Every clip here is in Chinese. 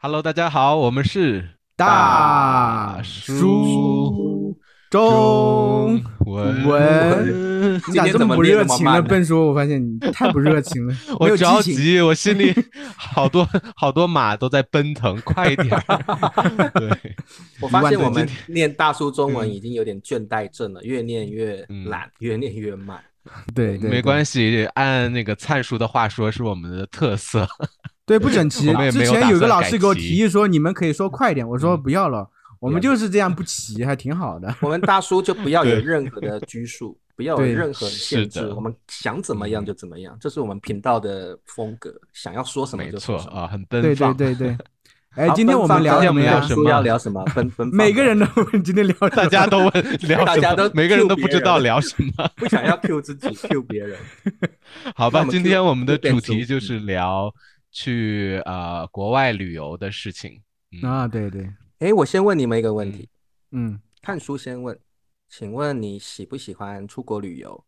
Hello，大家好，我们是大叔中文。文，你咋这么不热情呢？笨叔，我发现你太不热情了，没我有激情。着急，我心里好多好多马都在奔腾，快一点儿！对，我发现我们念大叔中文已经有点倦怠症了，越念越懒，越念越慢。对对，没关。系，按那个灿叔的话说，是我们的特色。对，不整齐。之前有个老师给我提议说，你们可以说快一点，我说嗯不要了，我们就是这样不齐，还挺好的。我们大叔就不要有任何的拘束，不 要有任何限制我们想怎么样就怎么样，这是我们频道的风格，想要说什么没就说什么。错啊，很奔对对。对对。哎，今天我们聊什么呀聊？什么大叔要聊什么？奔奔放每个人都问今天聊 大家都问聊大家都每个人都不知道聊什么。不想要 Q 自己，Q 别人。好吧，今天我们的主题就是聊去呃国外旅游的事情。嗯，啊？对对，哎，我先问你们一个问题，嗯，看书先问，请问你喜不喜欢出国旅游？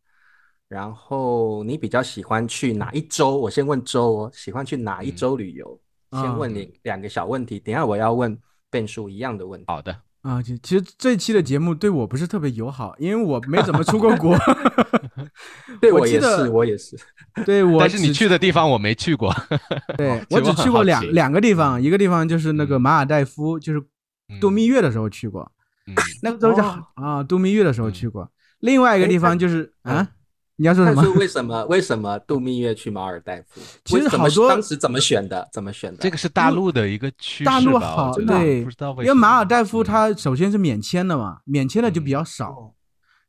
然后你比较喜欢去哪一周？我先问周哦，喜欢去哪一嗯州旅游？先问你两个小问题，等下我要问变数一样的问题。好的，啊，其其实这期的节目对我不是特别友好，因为我没怎么出过国。对我也是，我也是。对我，但是你去的地方我没去过。对我只去过两两个地方，一个地方就是那个嗯马尔代夫，就是度蜜月的时候去过，嗯，那个时候是哦啊度蜜月的时候嗯去过。另外一个地方就是嗯啊，你要说什么？但是为什么 为什么度蜜月去马尔代夫？其实好多当时怎么选的？怎么选的？这个是大陆的一个趋势吧大陆好对不知道为因为马尔代夫嗯它首先是免签的嘛，免签的就比较少，哦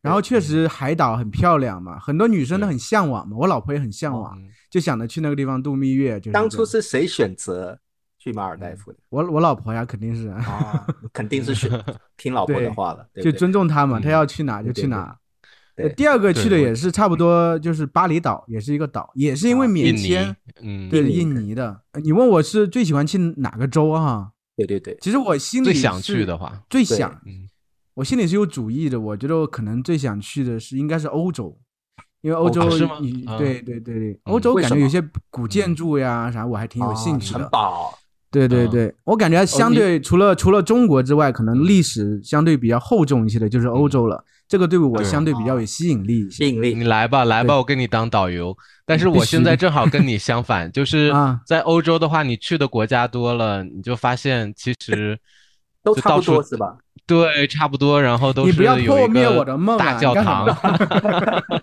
然后确实海岛很漂亮嘛，很多女生都很向往嘛，我老婆也很向往，嗯就想着去那个地方度蜜月。就是当初是谁选择去马尔代夫的？我我老婆呀，肯定是。啊，肯定是选 听老婆的话了，对就？尊重她嘛，嗯她要去哪就去哪。对呃第二个去的也是差不多，就是巴厘岛，也是一个岛，也是因为啊免签尼，，嗯，对印尼的。呃你问我是最喜欢去哪个州啊？对对对，其实我心里最想是去的话，最想，嗯，我心里是有主意的。我觉得我可能最想去的是应该是欧洲，因为欧洲对对对对，嗯欧洲感觉有些古建筑呀啥，我还挺有兴趣的。堡，嗯对对对，我感觉相对除了除了中国之外，可能历史相对比较厚重一些的就是欧洲了。这个对我相对比较有吸引力。吸引力你来吧，来吧，我给你当导游。但是我现在 正好跟你相反，就是啊在欧洲的话，你去的国家多了，你就发现其实 都差不多是吧？对，差不多，然后都你不要是有一个破灭我的梦大教堂，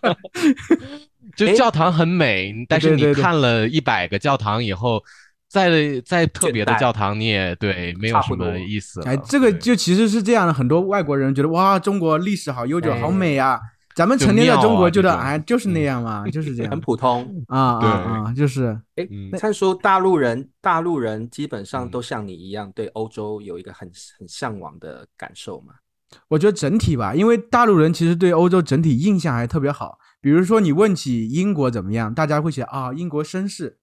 就教堂很美，但是你看了一百个教堂以后，再再特别的教堂你也对没有什么意思了。哎，这个就其实是这样的，很多外国人觉得哇，中国历史好悠久，哎好美啊。咱们就成天在中国觉得哎，就是那嗯样嘛，就是这 样很普通。啊对啊啊，就是哎嗯，灿叔，大陆人，大陆人基本上嗯都像你一样，对欧洲有一个很很向往的感受嘛？我觉得整体吧，因为大陆人其实对欧洲整体印象还特别好。比如说你问起英国怎么样，大家会写啊，英国绅士；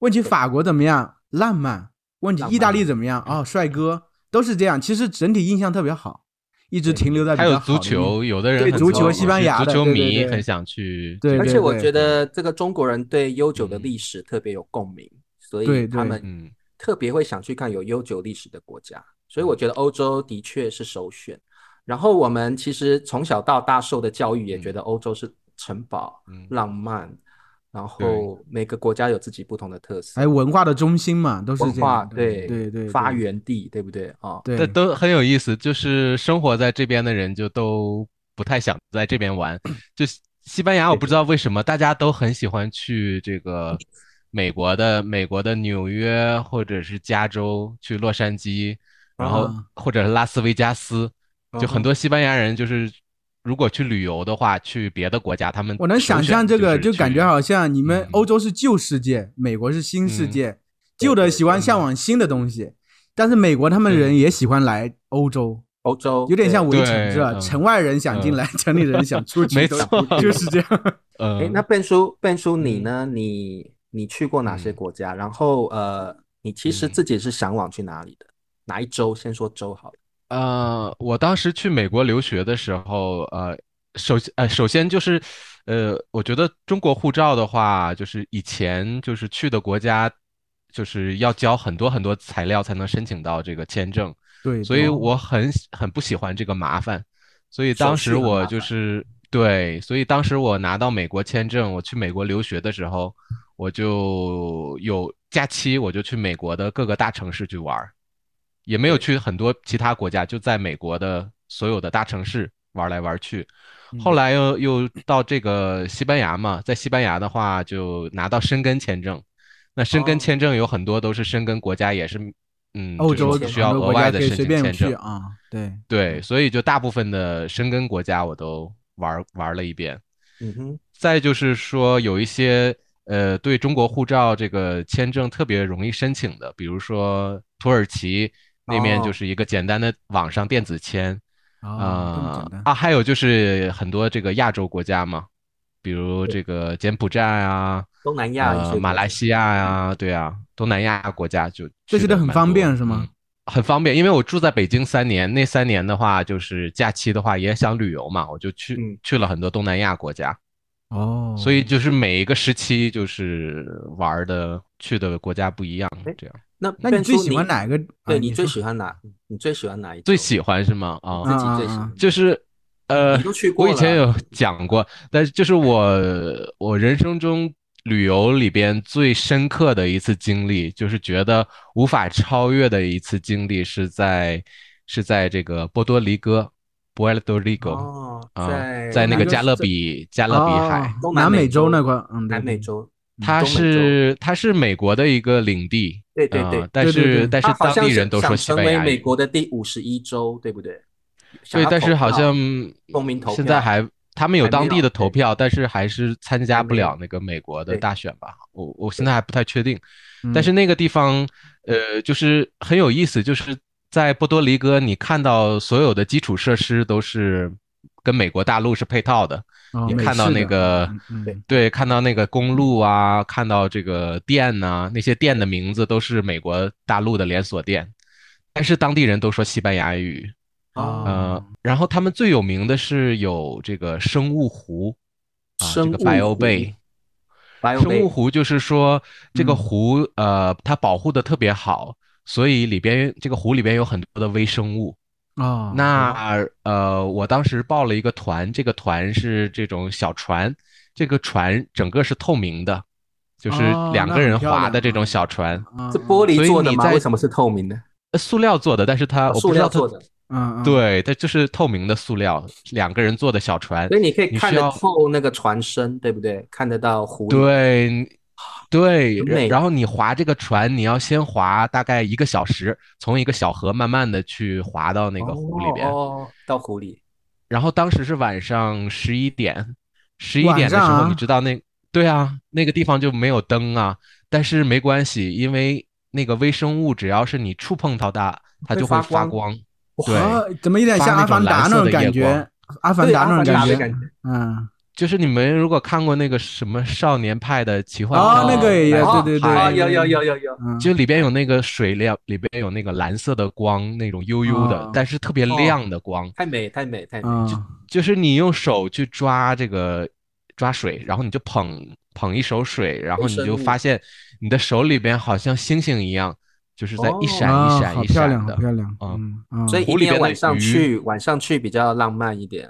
问起法国怎么样，浪漫；问起意大利怎么样，哦，帅哥，都是这样。其实整体印象特别好，一直停留在比还有足球，有的人对足球西班牙的足球对对对迷很想去对而且我对觉得这个中国人对悠久的嗯历史特别有共鸣，所对对以他们嗯特别会想去看有悠久历史的国家。所以我觉得欧洲的确是首选。然后我们其实从小到大受的教育也觉得欧洲是城堡、嗯浪漫，然后每个国家有自己不同的特色。还，有文化的中心嘛，都是文化这样的。对对对，发源地，对不对？啊？对。这都很有意思，就是生活在这边的人就都不太想在这边玩。就西西班牙，我不知道为什么大家都很喜欢去这个美国的美国的纽约或者是加州，去洛杉矶，然后啊。或者是拉斯维加斯，就很多西班牙人就是如果去旅游的话，去别的国家，他们我能想象这个，就感觉好像你们嗯欧洲是旧世界，美国是新世嗯界，旧的喜欢向往新的东西，但是美国他们人也喜欢来欧洲，欧洲有点像围城是吧？嗯城外人想进来，城里人想出去，没错就是这样。呃哎，那笨叔，笨叔，你嗯呢？你你去过哪些嗯国家？然后呃，你其实嗯自己是向往去哪里的？哪一州？先说州好了。呃，我当时去美国留学的时候，呃，首先呃，首先就是，呃，我觉得中国护照的话，就是以前就是去的国家就是要交很多很多材料才能申请到这个签证，对，所以对我很很不喜欢这个麻烦，所以当时我就是对，所以当时我拿到美国签证，我去美国留学的时候，我就有假期，我就去美国的各个大城市去玩儿，也没有去很多其他国家，就在美国的所有的大城市玩来玩去。后来又又到这个西班牙嘛，在西班牙的话就拿到申根签证，那申根哦签证有很多都是申根国家也是，嗯，欧洲就是需要额外的申请签证。啊，对对，所以就大部分的申根国家我都玩玩了一遍。嗯哼，再就是说有一些呃对中国护照这个签证特别容易申请的，比如说土耳其那边哦。就是一个简单的网上电子签，啊，啊还有就是很多这个亚洲国家嘛，比如这个柬埔寨啊，东南亚呃，马来西亚呀，对啊，东南亚国家就这些都很方便是吗？嗯很方便，因为我住在北京三年，那三年的话就是假期的话也想旅游嘛，我就去、嗯。去了很多东南亚国家，哦，所以就是每一个时期就是玩的去的国家不一样哎，这样那那你最喜欢哪个？啊对你最喜欢哪？你最喜欢哪一种？最喜欢是吗？啊、自己最喜欢。就是呃你都去，过我以前有讲过，但是就是我我人生中旅游里边最深刻的一次经历，就是觉得无法超越的一次经历，是在是在这个波多黎各 （Puerto Rico） 哦，啊、在在那个加勒比加勒比海哦，东南美洲洲那块，嗯，南美，洲，它是它是美国的一个领地，对对对呃但对对对。是但是当地人都说想成为西班牙语。美国的第五十一州，对不对？想对，但是好像公民投票现在还他们有当地的投票，但是还是参加不了那个美国的大选吧。我我现在还不太确定，嗯。但是那个地方呃就是很有意思，就是在波多黎各，你看到所有的基础设施都是跟美国大陆是配套的。哦你看到那个对，看到那个公路啊，看到这个店呐、那些店的名字都是美国大陆的连锁店，但是当地人都说西班牙语。哦，呃，然后他们最有名的是有这个生物湖啊，这个生物 Bio Bay。生物湖就是说这个嗯湖呃，它保护的特别好，所以里边这个湖里边有很多的微生物。哦，那呃，我当时报了一个团，这个团是这种小船，这个船整个是透明的，就是哦两个人划的这种啊小船，这玻璃做的吗？为什么是透明的？呃塑料做的，但是它哦塑我不知道它料做的，嗯嗯，对，它就是透明的塑料，两个人坐的小船所，以你可以看得透那个船身，对不对？看得到湖里。对，对，然后你划这个船，你要先划大概一个小时，从一个小河慢慢的去划到那个湖里边。哦，哦到湖里。然后当时是晚上十一点，十一点的时候，你知道那，对啊，那个地方就没有灯啊，但是没关系，因为那个微生物只要是你触碰到它，它就会发光。对啊，怎么有点发那种像阿凡达蓝色的那种感觉？阿凡对达那种感觉。嗯，就是你们如果看过那个什么少年派的奇幻哦漂那个也蓝对对对。有有有有有。嗯。就里边有那个水亮，里边有那个蓝色的光，那种悠悠的，哦但是特别亮的光，太美太美太美！就就是你用手去抓这个抓水，然后你就捧捧一手水，然后你就发现你的手里边好像星星一样，就是在一闪啊一闪一好漂亮，闪的。好漂亮，嗯。所以一湖里边的定晚上鱼。去，晚上去比较浪漫一点。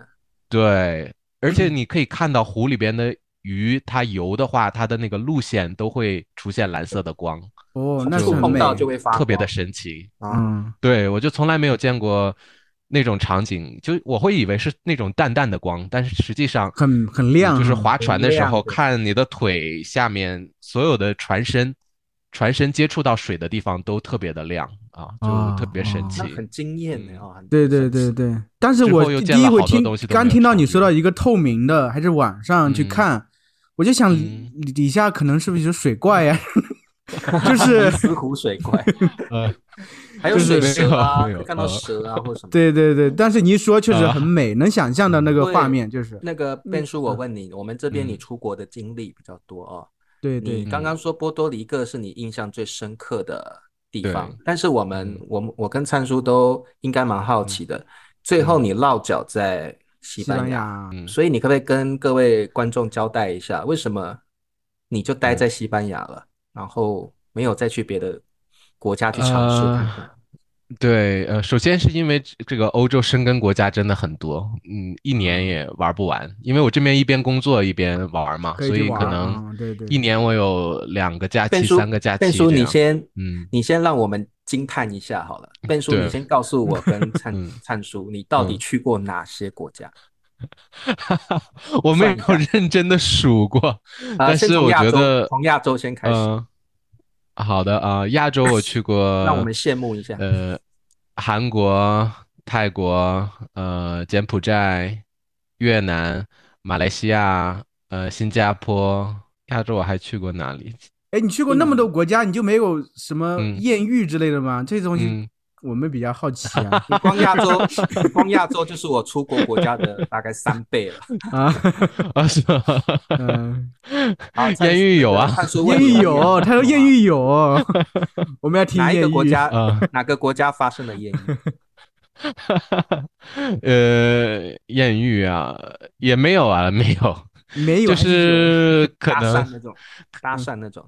对，而且你可以看到湖里边的鱼，它游的话，它的那个路线都会出现蓝色的光，哦，那就是很美，碰到就会发光，特别的神奇。啊。嗯对，我就从来没有见过那种场景，就我会以为是那种淡淡的光，但是实际上很很亮，就是划船的时候，看你的腿下面所有的船身，船身接触到水的地方都特别的亮啊，啊就特别神啊奇。很惊艳呢啊，对对对对，但是我第一回听刚听到你说到一个透明的，还是晚上去嗯。看，我就想嗯。底下可能是不是有水怪呀？就是尼斯湖水怪，呃，还有水蛇啊，看到蛇啊或什么。对对对，但是你一说确实啊。很美，能想象的那个画面就是，那个变叔，我问你，我们这边你嗯。出国的经历比较多哦。对对你刚刚说波多黎各是你印象最深刻的地方，但是我们嗯。我们我跟灿叔都应该蛮好奇的，最后你落脚在西西班班牙，嗯。所以你可不可以跟各位观众交代一下，为什么你就待在西班牙了，然后没有再去别的国家去尝试看看？对，呃，首先是因为这个欧洲生根国家真的很多，嗯，一年也玩不完。因为我这边一边工作一边玩嘛，所以可能一年我有两个假期、三个假期。笨叔，你先，嗯，你先让我们惊叹一下好了。笨叔，你先告诉我跟 灿灿叔，你到底去过哪些国家？我没有认真的数过，但是我觉得从亚洲先开始。好的啊，亚洲我去过，让我们羡慕一下。呃，韩国、泰国、呃，柬埔寨、越南、马来西亚、呃，新加坡。亚洲我还去过哪里？哎，你去过那么多国家，你就没有什么艳遇之类的吗？这东西。我们比较好奇啊，光亚洲，光亚洲就是我出国国家的大概三倍了啊 啊是吗？嗯，艳遇有啊，艳遇有，他说艳遇有，我们要听哪一个国家？哪个国家发生的艳遇？呃，艳遇啊，也没有啊，没有，没有，就是可能那种搭讪那种。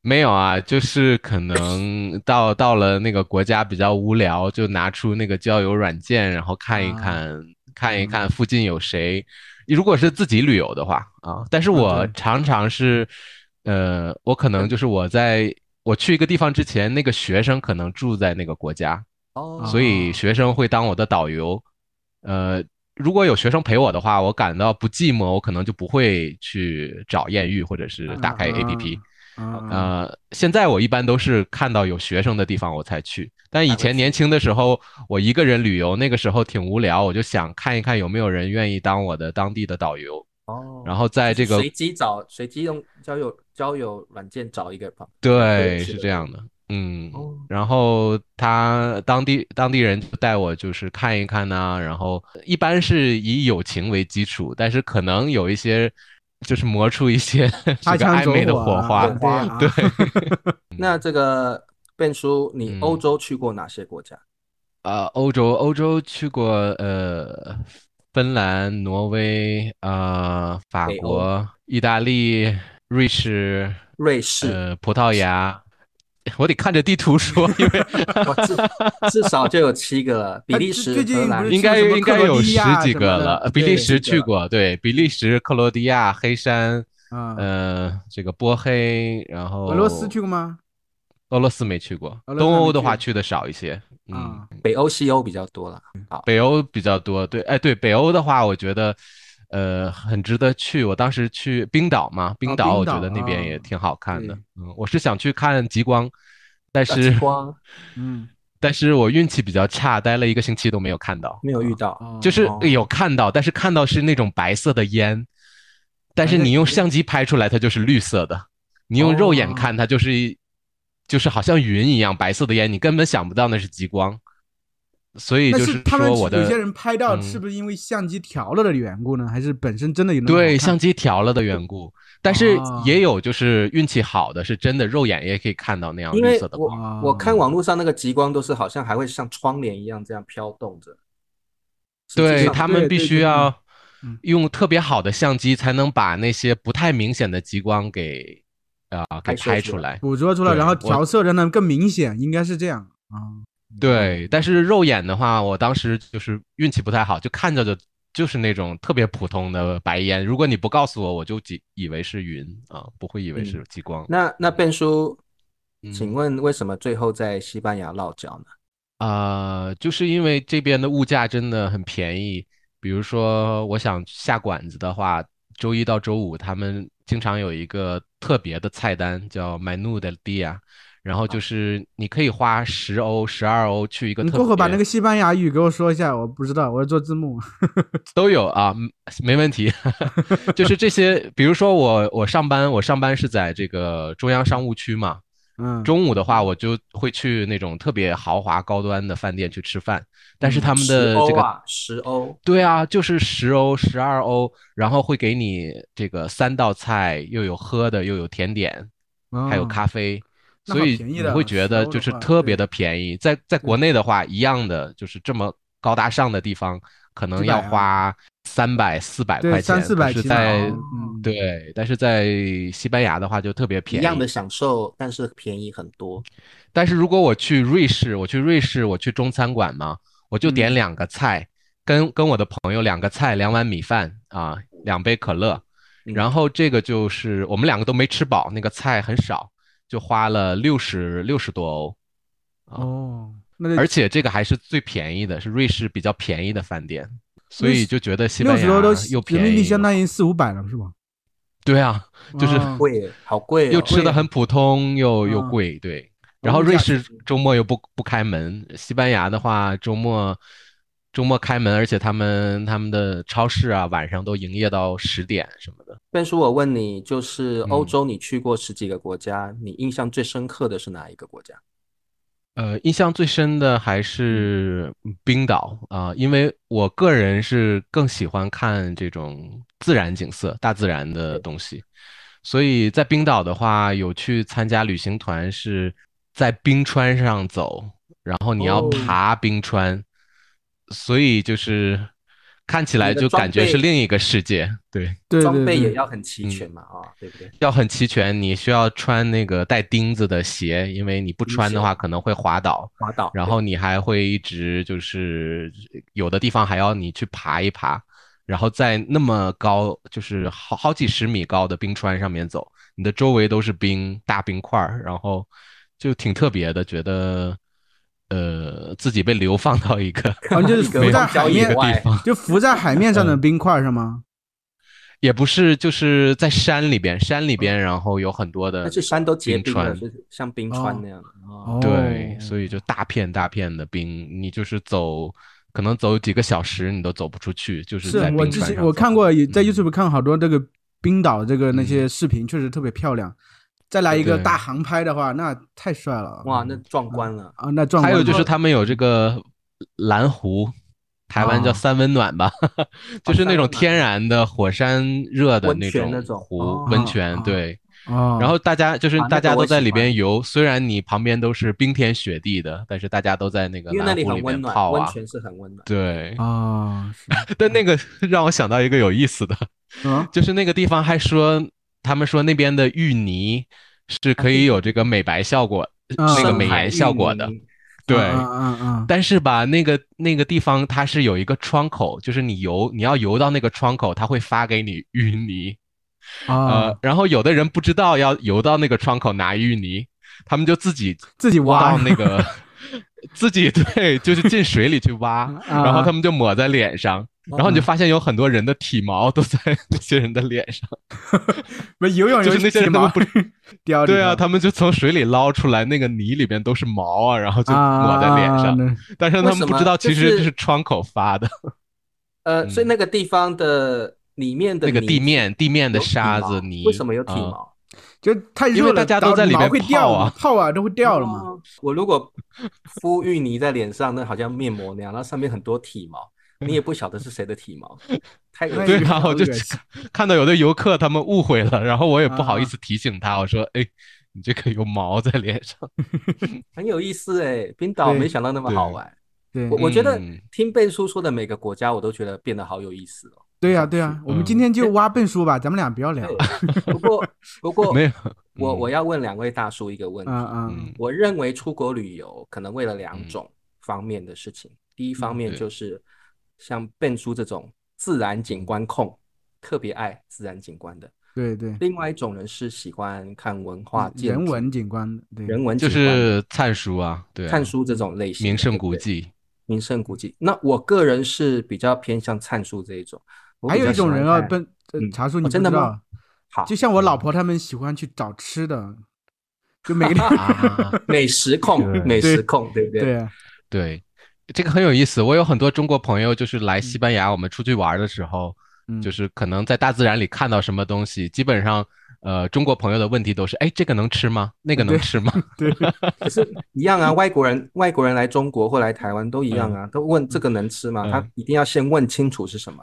没有啊，就是可能到到了那个国家比较无聊，就拿出那个交友软件，然后看一看，看一看附近有谁。如果是自己旅游的话啊，但是我常常是，呃，我可能就是我在我去一个地方之前，那个学生可能住在那个国家，哦，所以学生会当我的导游。呃，如果有学生陪我的话，我感到不寂寞，我可能就不会去找艳遇或者是打开 APP。呃，现在我一般都是看到有学生的地方我才去，但以前年轻的时候，我一个人旅游，那个时候挺无聊，我就想看一看有没有人愿意当我的当地的导游。哦，然后在这个随机找，随机用交友交友软件找一个吧。对，是这样的。嗯，然后他当地当地人带我就是看一看呐，然后一般是以友情为基础，但是可能有一些。就是磨出一些 这个暧昧的火花，对。那这个变叔，你欧洲去过哪些国家？啊，欧洲，欧洲去过呃，芬兰、挪威啊，法国、意大利、瑞士、瑞士、呃，葡萄牙。我得看着地图说，因为 至少就有七个了。比利时、荷兰应该应该有十几个了。比利时去过，对，比利时、克罗地亚、黑山，嗯，这个波黑，然后俄罗斯去过吗？俄罗斯没去过。东欧的话去的少一些，嗯，北欧、西欧比较多了。好，北欧比较多，对，哎，对，北欧的话，我觉得。呃，很值得去。我当时去冰岛嘛，冰岛我觉得那边也挺好看的。嗯，我是想去看极光，但是极光，嗯，但是我运气比较差，待了一个星期都没有看到，没有遇到，就是有看到，但是看到是那种白色的烟，但是你用相机拍出来它就是绿色的，你用肉眼看它就是就是好像云一样白色的烟，你根本想不到那是极光。所以就是说，我的有些人拍到是不是因为相机调了的缘故呢？还是本身真的有对相机调了的缘故？但是也有就是运气好的，是真的肉眼也可以看到那样绿色的光。我看网络上那个极光都是好像还会像窗帘一样这样飘动着。对他们必须要用特别好的相机才能把那些不太明显的极光给啊给拍出来、捕捉出来，然后调色让它更明显，应该是这样啊。对，但是肉眼的话，我当时就是运气不太好，就看着的就是那种特别普通的白烟。如果你不告诉我，我就以以为是云啊，不会以为是激光。那那变叔，请问为什么最后在西班牙落脚呢？啊，就是因为这边的物价真的很便宜。比如说，我想下馆子的话，周一到周五他们经常有一个特别的菜单，叫 Menu del Dia。然后就是你可以花十欧、十二欧去一个。你过会把那个西班牙语给我说一下，我不知道，我要做字幕。都有啊，没问题。就是这些，比如说我我上班，我上班是在这个中央商务区嘛。嗯。中午的话，我就会去那种特别豪华高端的饭店去吃饭，但是他们的这个十欧，对啊，就是十欧、十二欧，然后会给你这个三道菜，又有喝的，又有甜点，还有咖啡。所以你会觉得就是特别的便宜，在在国内的话，一样的就是这么高大上的地方，可能要花三百四百对块钱，三四。百但是在对，但是在西班牙的话就特别便宜。一样的享受，但是便宜很多。但是如果我去瑞士，我去瑞士，我去中餐馆嘛，我就点嗯。两个菜，跟跟我的朋友两个菜，两碗米饭啊，两杯可乐，嗯。然后这个就是我们两个都没吃饱，那个菜很少，就花了六十六十多欧，啊，哦，那而且这个还是最便宜的，是瑞士比较便宜的饭店，所以就觉得西班牙六十多都又人民币便宜，相当于四五百了，是吧？对啊，就是哦贵，好贵哦。又吃的很普通，又又啊贵，对。哦然后瑞士周末又不不开门，西班牙的话周末周末开门，而且他们他们的超市啊晚上都营业到十点什么的。Ben 叔，我问你，就是嗯欧洲，你去过十几个国家，你印象最深刻的是哪一个国家？呃，印象最深的还是冰岛啊，因为我个人是更喜欢看这种自然景色、大自然的东西，所以在冰岛的话，有去参加旅行团，是在冰川上走，然后你要哦爬冰川，所以就是看起来就感觉是另一个世界，对。装备也要很齐全嘛，啊，对不对？要很齐全，你需要穿那个带钉子的鞋，因为你不穿的话可能会滑倒。滑倒，然后你还会一直就是有的地方还要你去爬一爬，然后在那么高，就是好好几十米高的冰川上面走，你的周围都是冰，大冰块儿，然后就挺特别的，觉得呃自己被流放到一个就是 浮在海面地方，就浮在海面上的嗯冰块是吗？也不是就是在山里边，山里边然后有很多的但是山都结冰了，川就是像冰川那样的。对，所以就大片大片的冰，你就是走，可能走几个小时你都走不出去，就是是在我之前冰川上走我看过，也在嗯 YouTube 看好多这个冰岛这个那些视频，确实特别漂亮。再来一个大航拍的话，那太帅了。哇，那壮观了。啊，那壮观。还有就是他们有这个蓝湖，台湾叫啊三温暖吧，就是那种天然的火山热的那种湖哦温泉，啊对。哦，然后大家就是大家都在里边游，虽然你旁边都是冰天雪地的，但是大家都在那个因为那里蓝湖里很温暖，面泡啊。温泉是很温暖。对，啊，是 但那个让我想到一个有意思的，嗯就是那个地方还说，他们说那边的芋泥是可以有这个美白效果，嗯。那个美颜效果的。对，嗯嗯嗯但是吧，那个那个地方它是有一个窗口，就是你游，你要游到那个窗口，它会发给你芋泥。嗯啊。呃，，然后有的人不知道要游到那个窗口拿芋泥，他们就自己自己挖到那个。自己对，就是进水里去挖，啊。然后他们就抹在脸上，然后你就发现有很多人的体毛都在那些人的脸上。不是游泳 就是那些人体毛他们不掉 对啊，他们就从水里捞出来，那个泥里边都是毛啊，然后就抹在脸上。啊但是他们不知道，其实这是窗口发的，呃，所以嗯那个地方的里面的那个地面地面的沙子泥。为什么有体啊毛？就太因热了，为大家都在里面会掉啊泡啊都会掉了嘛。哦我如果敷芋泥在脸上，那好像面膜那样，那上面很多体毛，你也不晓得是谁的体毛，太恶心了。对啊，我就看到有的游客他们误会了，然后我也不好意啊思提醒他，我说：“哎，你这个有毛在脸上。很有意思哎，冰岛没想到那么好玩。对我我觉得嗯听贝叔说的每个国家，我都觉得变得好有意思哦。对呀对呀，我们今天就挖笨叔吧，咱们俩不要聊。对，不过不过没有，我嗯我要问两位大叔一个问题。嗯嗯嗯我认为出国旅游可能为了两嗯种方面的事情，第一方面就是像笨叔这种自然景观控，特别爱自然景观的；对对，另外一种人是喜欢看文化、人文景观，对。人文就是灿书啊，对啊，看书这种类型的名胜古迹。名胜古迹。那我个人是比较偏向灿书这一种。我还有一种人啊，看笨茶叔哦你不知道真的吗，好就像我老婆他们喜欢去找吃的，就每个地 啊，美食控对，美食控，对不对？对啊。对，这个很有意思。我有很多中国朋友，就是来西班牙，我们出去玩的时候，嗯就是可能在大自然里看到什么东西，基本上，呃，中国朋友的问题都是：哎，这个能吃吗？那个能吃吗？对可是一样啊，外国人外国人来中国或来台湾都一样啊，都问这个能吃吗？嗯他一定要先问清楚是什么，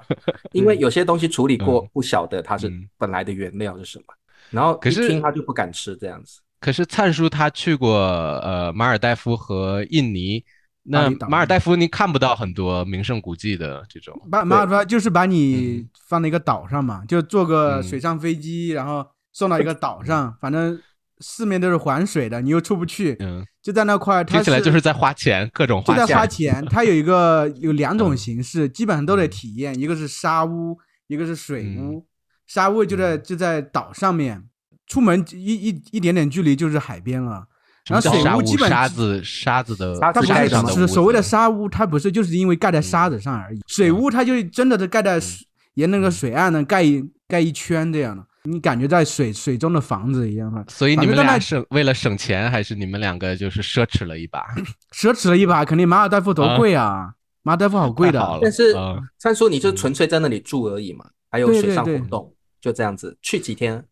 因为有些东西处理过嗯不晓得它是嗯本来的原料是什么，然后可是一听他就不敢吃这样子。可是灿叔他去过呃马尔代夫和印尼，那马尔代夫你看不到很多名胜古迹的这种，马马尔代夫就是把你放在一个岛上嘛，就坐个嗯水上飞机，然后送到一个岛上，反正四面都是环水的，你又出不去，嗯，就在那块儿，它听起来就是在花钱，各种花钱就在。花钱。它有一个有两种嗯。形式，基本上都得体验，一个是沙屋，一个是水嗯。屋。沙屋就在就在岛上面，出门一一一点点距离就是海边了。然后水屋屋基本沙子沙子的沙子它不是所谓的沙屋，它不是就是因为盖在沙子上而已。水屋它就真的是盖在水沿那个水岸呢，盖一盖一圈这样的，你感觉在水水中的房子一样的。所以你们俩省为了省钱，还是你们两个就是奢侈了一把？奢侈了一把，肯定马尔代夫多贵啊！马尔代夫好贵的，但是嗯三叔你就纯粹在那里住而已嘛，还有水上对对活动，就这样子，去几天？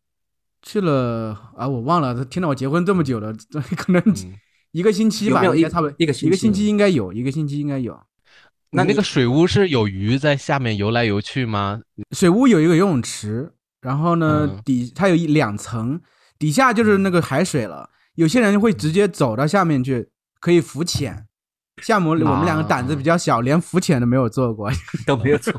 去了啊，我忘了，听到我结婚这么久了，这 可能嗯一个星期吧，有有一应该差不多一个星期一个星期应该有，一个星期应该有。那那那个水屋是有鱼在下面游来游去吗？水屋有一个游泳池，然后呢，嗯底它有一两层，底下就是那个海水了。有些人会直接走到下面去，可以浮潜。像我们我们两个胆子比较小，连浮潜都没有做过。都没有做。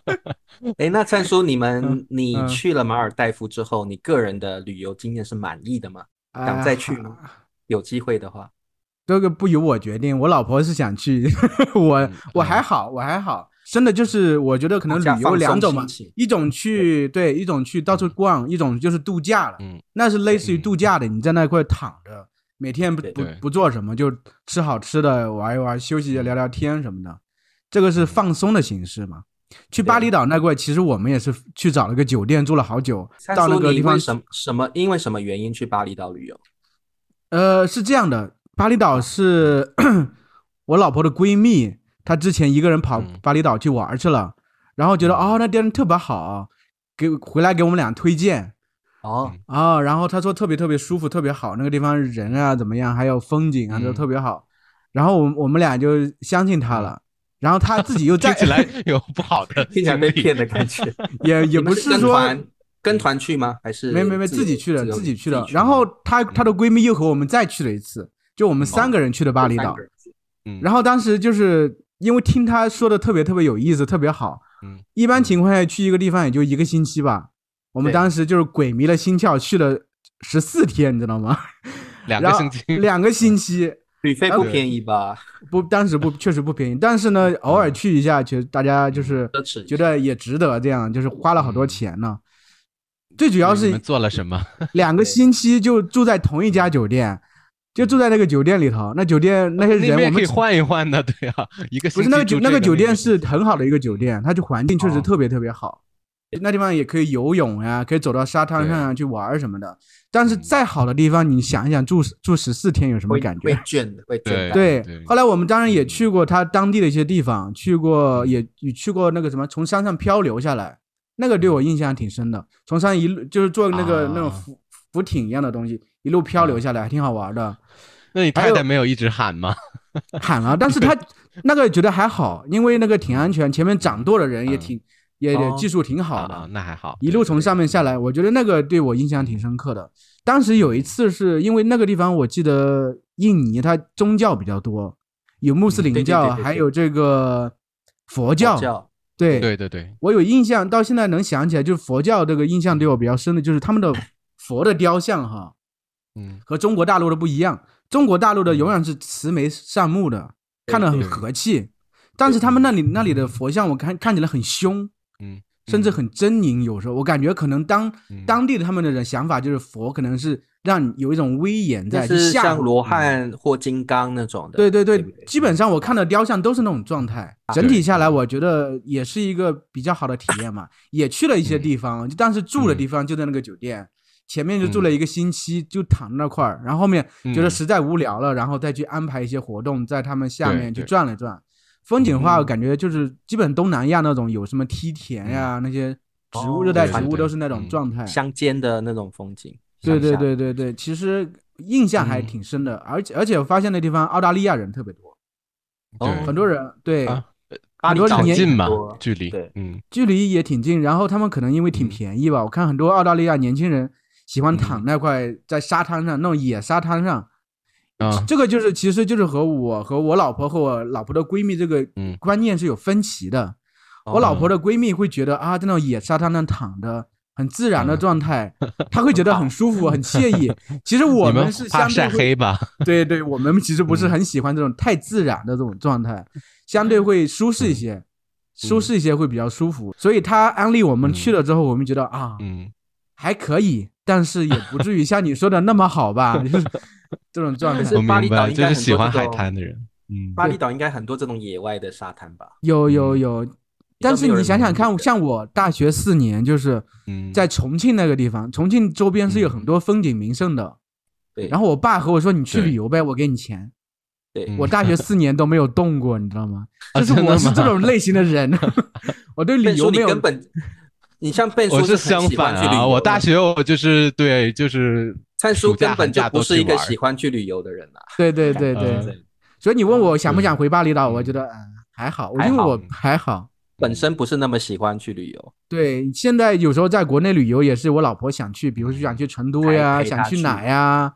哎，那灿叔，你们嗯你嗯去了马尔代夫之后，你个人的旅游经验是满意的吗？想再去吗？有机会的话，这个不由我决定，我老婆是想去，我嗯我还好，我还好。真的就是，我觉得可能旅游两种嘛一种去对，一种去到处逛，一种就是度假了。嗯，那是类似于嗯度假的，你在那块躺着，每天不不不做什么，就吃好吃的，玩一玩，休息聊聊天什么的，这个是放松的形式嘛。去巴厘岛那块，其实我们也是去找了个酒店住了好久，到那，个地方什么什么因为什么原因去巴厘岛旅游？呃，是这样的，巴厘岛是 我老婆的闺蜜，她之前一个人跑嗯。巴厘岛去玩去了，然后觉得哦那地方特别好，给回来给我们俩推荐哦，啊、然后他说特别特别舒服，特别好，那个地方人啊怎么样，还有风景啊都嗯特别好，然后我们我们俩就相信他了，然后他自己又在听起来有不好的 听起来被骗的感觉。也也不是说跟团跟团去吗？还是没没没自己去的，自己去的。吗然后她她的闺蜜又和我们再去了一次，就我们三个人去的巴厘岛然后当时就是因为听他说的特别特别有意思，特别好。嗯，一般情况下去一个地方也就一个星期吧。我们当时就是鬼迷了心窍去了十四天，你知道吗？两个星期，两个星期旅费不便宜吧？不，当时不确实不便宜，但是呢，偶尔去一下，其实大家就是觉得也值得，这样就是花了好多钱呢。最主要是你们做了什么？两个星期就住在同一家酒店，就住在那个酒店里头。那酒店那些人，我们可以换一换的，对啊，一个不是那个酒那个酒店是很很好的一个酒店，它就环境确实哦特别特别好，那地方也可以游泳呀，可以走到沙滩上啊去玩儿什么的。但是再好的地方，你想一想住住十四天有什么会感会觉？倦的，会倦对。后来我们当然也去过他当地的一些地方，去过也也去过那个什么从山上漂流下来，那个对我印象挺深的。从山一路就是坐那个啊那种浮浮艇一样的东西，一路漂流下来，还挺好玩的。那你太太没有一直喊吗？喊了，但是 他那个觉得还好，因为那个挺安全，前面掌舵的人也挺、也也哦技术挺好的，那还好，一路从上面下来，我觉得那个对我印象挺深刻的。当时有一次是因为那个地方，我记得印尼它宗教比较多，有穆斯林嗯对对教，还有这个佛教。佛教对，对对对，我有印象，到现在能想起来，就是佛教这个印象对我比较深的，就是他们的佛的雕像哈，嗯，和中国大陆的不一样。中国大陆的永远是慈眉善目的，对看着很和气，但是他们那里那里的佛像，我看看起来很凶，嗯，甚至很狰狞。有时候我感觉可能当嗯当地的他们的人想法就是佛可能是让你有一种威严在，就就是像罗汉或金刚那种的。对对对基本上我看到雕像都是那种状态。整体下来，我觉得也是一个比较好的体验嘛。也去了一些地方，就但是住的地方就在那个酒店，前面就住了一个星期，就躺在那块儿，然后后面觉得实在无聊了，然后再去安排一些活动，在他们下面去转了转。风景的话，感觉就是基本东南亚那种有什么梯田呀，那些植物、哦热带植物都是那种嗯状态。乡间的那种风景。对对，对对对，其实印象还嗯挺深的，而且而且我发现那地方澳大利亚人特别多，哦很多人对。啊巴厘岛年近嘛，距离，对。嗯，距离也挺近，然后他们可能因为挺嗯。便宜吧，我看很多澳大利亚年轻人喜欢嗯。躺那块在沙滩上那种野沙滩上，啊，这个就是其实就是和我和我老婆和我老婆的闺蜜这个嗯观念是有分歧的。哦我老婆的闺蜜会觉得啊，在那种野沙滩上躺着很自然的嗯状态，她会觉得很舒服、很惬意。其实我们是怕晒相对会黑吧？对对，我们其实不是嗯很喜欢这种太自然的这种状态，相对会舒适一些，舒适一些会比较舒服。所以他安利我们去了之后，我们觉得啊，嗯，还可以，但是也不至于像你说的那么好吧，就是 这种状态。我巴厘明白，就是岛应该很喜欢海滩的人。嗯，巴厘岛应该很多这种野外的沙滩吧？有有有，但是你想想看，像我大学四年就是嗯。在重庆那个地方，重庆周边是有很多风景名胜的。对，然后我爸和我说：“你去旅游呗，我给你钱。”对。嗯。我大学四年都没有动过，你知道吗？啊就是我是这种类型的人，我对旅游没有你根本，你像笨叔我是相很喜欢反啊，去旅游我大学我就是对，就是灿叔根本就不是一个喜欢去旅游的人呐。对对对对，嗯所以你问我想不想回巴厘岛，我嗯觉得嗯还好，因为我还好。本身不是那么喜欢去旅游，对，现在有时候在国内旅游也是我老婆想去，比如说想去成都呀，想去哪呀，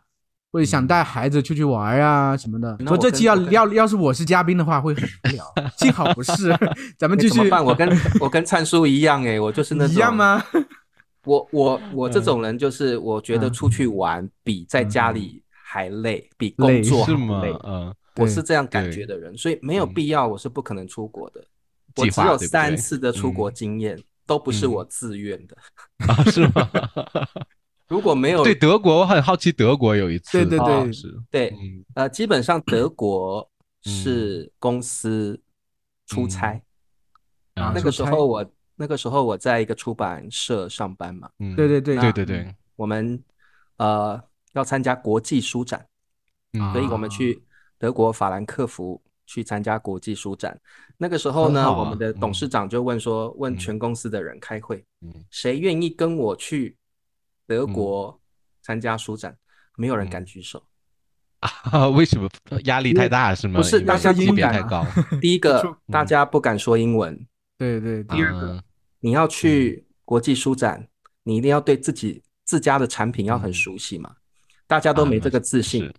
或者想带孩子出去玩呀什么的。说这期要要要是我是嘉宾的话会很无聊，幸好不是，咱们继续办？我跟我跟灿叔一样哎，我就是那种一样？吗？我我我这种人就是，我觉得嗯出去玩比在家里还累，比工作好是吗累。？嗯，我是这样感觉的人，所以没有嗯必要，我是不可能出国的。我计只有三次的出国嗯经验，都不是嗯我自愿的。啊，是吗？如果没有 对德国，我很好奇，德国有一次，对对对对嗯呃，基本上德国嗯是公司出差。啊那个时候我那个时候我在一个出版社上班嘛，嗯对对对。对对对，我们呃要参加国际书展，嗯所以我们去德国法兰克福去参加国际书展。那个时候呢，啊我们的董事长就问说，问嗯。全公司的人开会，嗯。谁愿意跟我去德嗯。国参加书展？没有人敢举手。啊，为什么压力太大是吗？不是大家级不敢啊别太高，第一个，大家不敢说英文；对对第二个嗯，你要去国际书展，你一定要对自己自家的产品要很嗯。熟悉嘛。大家都没这个自信。是。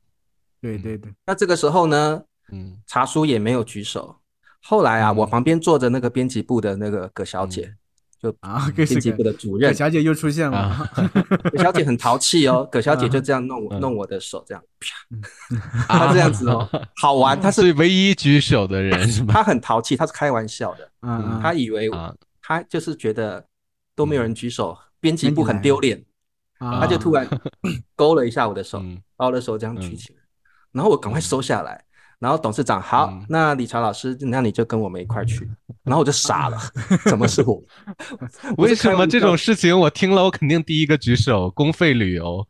对对对，那这个时候呢，嗯。茶叔也没有举手。后来啊，嗯。我旁边坐着那个编辑部的那个葛小姐，就啊，给编辑部的主任。葛，小姐又出现了。啊，葛小姐很淘气哦。葛小姐就这样弄我嗯。弄我的手，这样。啪，啊 她这样子哦，好玩。她是唯一举手的人是吧？她很淘气，她是开玩笑的，她以为啊她就是觉得都没有人举手，编辑部很丢脸，他就突然 勾了一下我的手，嗯把我的手这样举起来，然后我赶快收下来。然后董事长好嗯，那李查老师，那你就跟我们一块去。然后我就傻了，怎么是我？为什么这种事情我听了，我肯定第一个举手？公费旅游，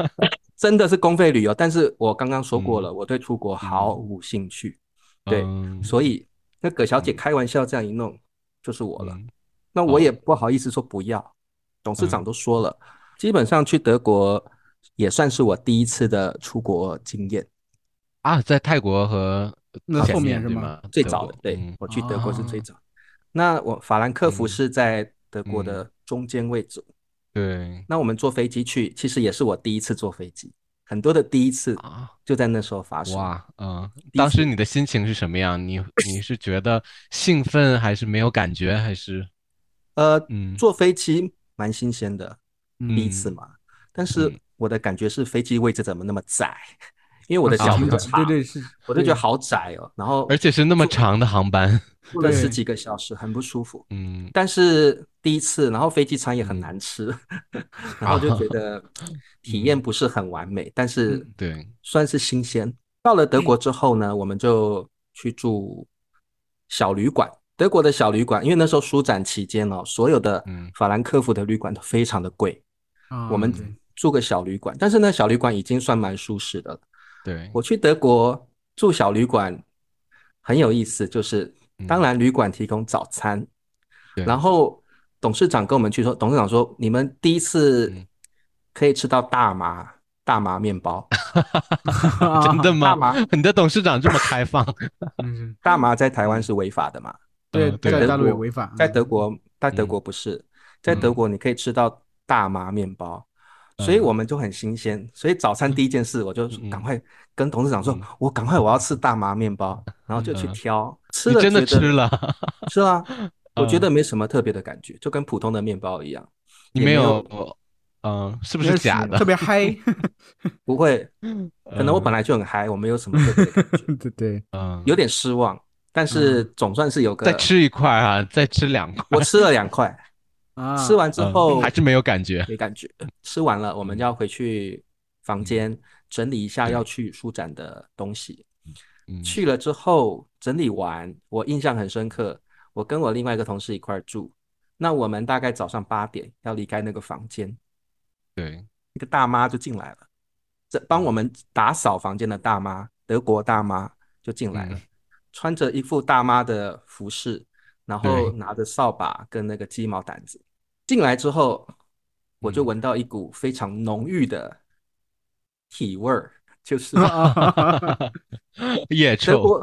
真的是公费旅游？但是我刚刚说过嗯了，我对出国毫无兴趣，对嗯所以那葛小姐开玩笑这样一弄，就是我了。嗯那我也不好意思说不要，董事长都说了，基本上去德国也算是我第一次的出国经验，啊，在泰国和那后面是吗最早的。对嗯我去德国是最哦早。那我法兰克福嗯是在德国的中间位置。对那我们坐飞机去，其实也是我第一次坐飞机，很多的第一次啊，就在那时候发生。哇，嗯，当时你的心情是什么样？你你是觉得兴奋，还是没有感觉，还是呃，嗯坐飞机蛮新鲜的，嗯第一次嘛。但是嗯我的感觉是飞机位置怎么那么窄？因为我的啊脚比较长，对对是，我就觉得好窄哦。然后而且是那么长的航班？对坐了十几个小时，很不舒服。嗯但是第一次，然后飞机餐也很嗯难吃，然后就觉得体验不是很完美，但是嗯对，算是新鲜。到了德国之后呢，我们就去住小旅馆。德国的小旅馆，因为那时候书展期间哦，所有的嗯。法兰克福的旅馆都非常的贵，啊我们住个小旅馆，但是呢，小旅馆已经算蛮舒适的了。对，我去德国住小旅馆很有意思，就是嗯。当然旅馆提供早餐，对。然后董事长跟我们去说，董事长说你们第一次嗯。可以吃到大麻大麻面包，真的吗？大麻？你的董事长这么开放？嗯 大麻在台湾是违法的嘛，对在大陆有国违法，在德国在德嗯国不是，在德国你可以吃到大麻面包，所以我们就很新鲜。所以早餐第一件事，我就赶快跟董事长说：“我赶快我要吃大麻面包。”然后就去挑，吃了真的吃了，是啊，我觉得没什么特别的感觉，就跟普通的面包一样。你没有，嗯，是不是假的？特别嗨？不会，可能我本来就很嗨，我没有什么特别的感觉。对对，嗯，有点失望，但是总算是有个再吃一块啊，再吃两块。我吃了两块。啊，吃完之后还是没有感觉，没感觉。吃完了，我们要回去房间整理一下要去书展的东西。去了之后整理完，我印象很深刻。我跟我另外一个同事一块住，那我们大概早上八点要离开那个房间。对，一个大妈就进来了，这帮我们打扫房间的大妈，德国大妈就进来了，穿着一副大妈的服饰。然后拿着扫把跟那个鸡毛掸子。进来之后，我就闻到一股非常浓郁的体味儿，就是 野臭。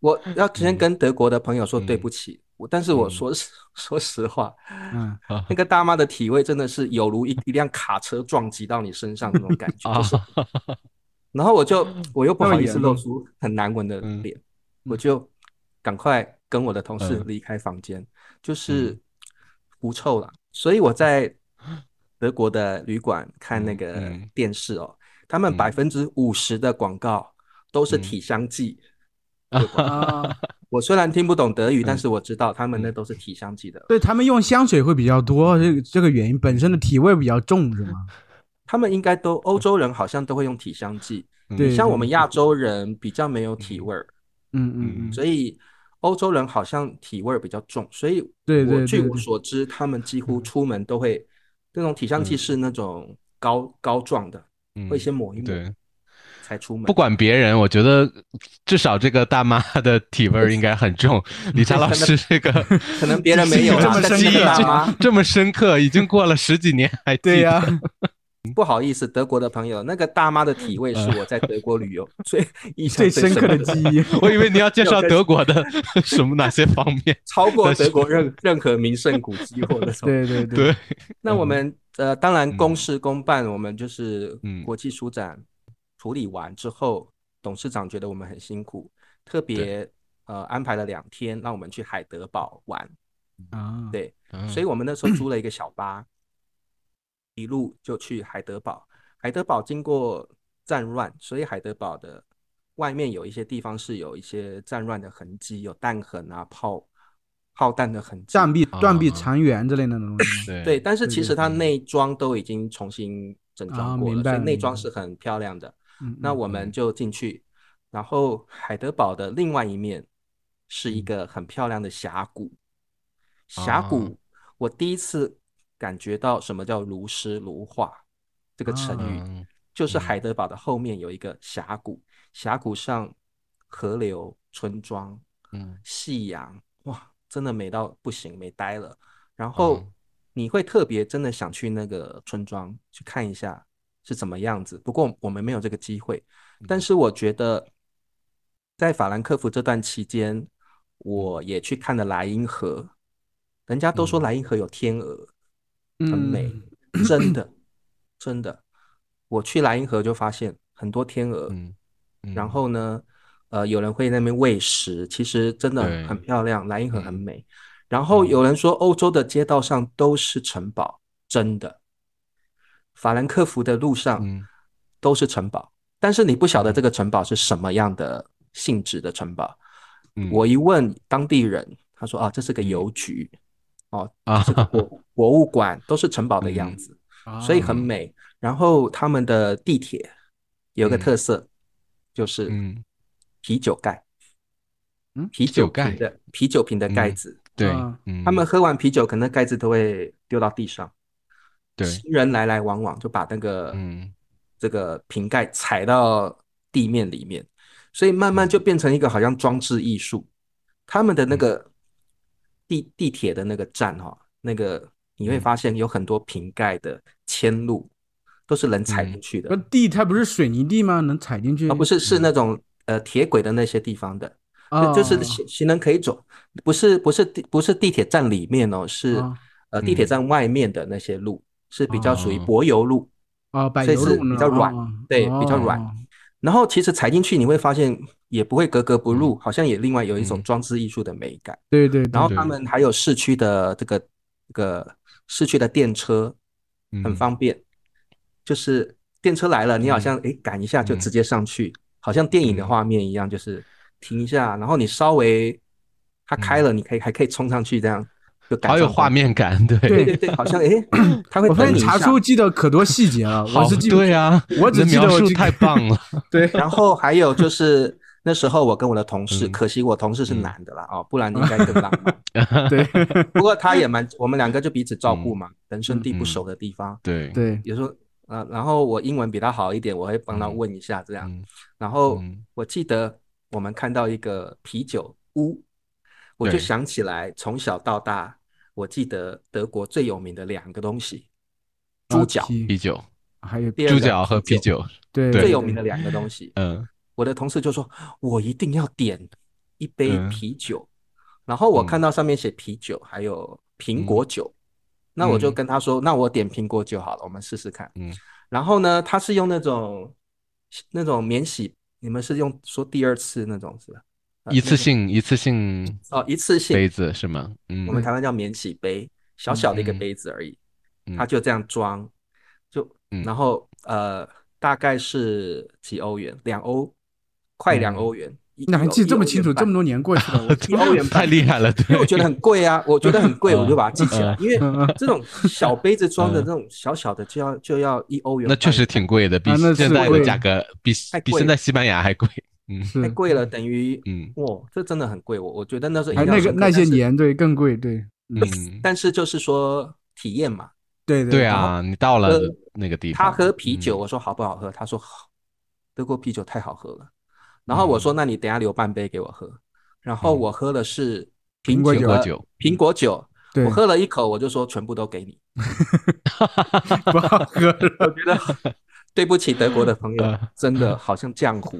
我要先跟德国的朋友说对不起，但是我说实 说实话，嗯，那个大妈的体味真的是有如一一辆卡车撞击到你身上那种感觉，就是。然后我就我又不好意思露出很难闻的脸，我就赶快。跟我的同事离开房间，就是狐臭了。所以我在德国的旅馆看那个电视哦，他们百分之五十的广告都是体香剂。我虽然听不懂德语，但是我知道他们那都是体香剂的。对他们用香水会比较多，这个这个原因本身的体味比较重，是吗？他们应该都欧洲人好像都会用体香剂，对，像我们亚洲人比较没有体味儿。嗯嗯嗯嗯，所以。欧洲人好像体味比较重，所以对对，据我所知，他们几乎出门都会那种体香剂是那种膏膏状的，会先抹一抹，才出门。不管别人，我觉得至少这个大妈的体味 应该很重。李查老师这个 可能别人没有 这么深刻，这么深刻，已经过了十几年还对呀。不好意思，德国的朋友，那个大妈的体味是我在德国旅游 最最深刻的记忆。我以为你要介绍德国的什么哪些方面，超过德国任任何名胜古迹或者什么。对对对。那我们呃，当然公事公办，我们就是国际书展处理完之后，董事长觉得我们很辛苦，特别呃安排了两天让我们去海德堡玩啊。对，所以我们那时候租了一个小巴。一路就去海德堡，海德堡经过战乱，所以海德堡的外面有一些地方是有一些战乱的痕迹，有弹痕啊、炮炮弹的痕迹、断壁、断壁残垣之类的东西。对，但是其实它内装都已经重新整装过了，所以内装是很漂亮的。那我们就进去，然后海德堡的另外一面是一个很漂亮的峡谷。峡谷，我第一次。感觉到什么叫如诗如画？这个成语就是海德堡的后面有一个峡谷，峡谷上河流、村庄、嗯，夕阳，哇，真的美到不行，美呆了。然后你会特别真的想去那个村庄去看一下是怎么样子。不过我们没有这个机会。但是我觉得在法兰克福这段期间，我也去看了莱茵河，人家都说莱茵河有天鹅。很美，真的，真的。我去莱茵河就发现很多天鹅，然后呢，呃，有人会那边喂食，其实真的很漂亮。莱茵河很美。然后有人说欧洲的街道上都是城堡，真的。法兰克福的路上都是城堡，但是你不晓得这个城堡是什么样的性质的城堡。我一问当地人，他说啊，这是个邮局。哦啊，博博物馆都是城堡的样子，所以很美。然后他们的地铁有个特色，就是啤酒盖，嗯，啤酒盖的啤酒瓶的盖子，对，他们喝完啤酒，可能盖子都会丢到地上。对，行人来来往往就把那个嗯这个瓶盖踩到地面里面，所以慢慢就变成一个好像装置艺术。他们的那个。地地铁的那个站哈，那个你会发现有很多瓶盖的迁路都是能踩进去的。那地它不是水泥地吗？能踩进去？啊，不是，是那种呃铁轨的那些地方的，就是行行人可以走，不是不是地不是地铁站里面哦，是呃地铁站外面的那些路是比较属于柏油路。啊，所以是比较软，对，比较软。然后其实踩进去你会发现也不会格格不入，好像也另外有一种装置艺术的美感。对对。然后他们还有市区的这个这个市区的电车，很方便，就是电车来了，你好像哎赶一下就直接上去，好像电影的画面一样，就是停一下，然后你稍微它开了，你可以还可以冲上去这样。好有画面感，对对对对，好像哎，他会。我发现查书记得可多细节了，我是记对啊，我只记得描述太棒了。对，然后还有就是那时候我跟我的同事，可惜我同事是男的啦，哦，不然应该更浪漫。对，不过他也蛮，我们两个就彼此照顾嘛，人生地不熟的地方，对对，有时候啊，然后我英文比他好一点，我会帮他问一下这样。然后我记得我们看到一个啤酒屋，我就想起来从小到大。我记得德国最有名的两个东西，猪脚、啤酒，还有猪脚和啤酒，对，最有名的两个东西。嗯，我的同事就说，我一定要点一杯啤酒。然后我看到上面写啤酒，还有苹果酒，那我就跟他说，那我点苹果酒好了，我们试试看。嗯，然后呢，他是用那种那种免洗，你们是用说第二次那种是吧？一次性，一次性哦，一次性杯子是吗？嗯，我们台湾叫免洗杯，小小的一个杯子而已，它就这样装，就然后呃，大概是几欧元，两欧，快两欧元。你还记这么清楚？这么多年过去了，一欧元太厉害了，因为我觉得很贵啊，我觉得很贵，我就把它记起来。因为这种小杯子装的这种小小的，就要就要一欧元。那确实挺贵的，比现在的价格比比现在西班牙还贵。嗯，太贵了，等于嗯，哇，这真的很贵。我我觉得那时候那个那些年对更贵，对，嗯，但是就是说体验嘛，对对啊，你到了那个地方，他喝啤酒，我说好不好喝？他说好，德国啤酒太好喝了。然后我说那你等下留半杯给我喝。然后我喝的是苹果酒，苹果酒，我喝了一口，我就说全部都给你 不好喝，我觉得。对不起，德国的朋友，真的好像浆糊，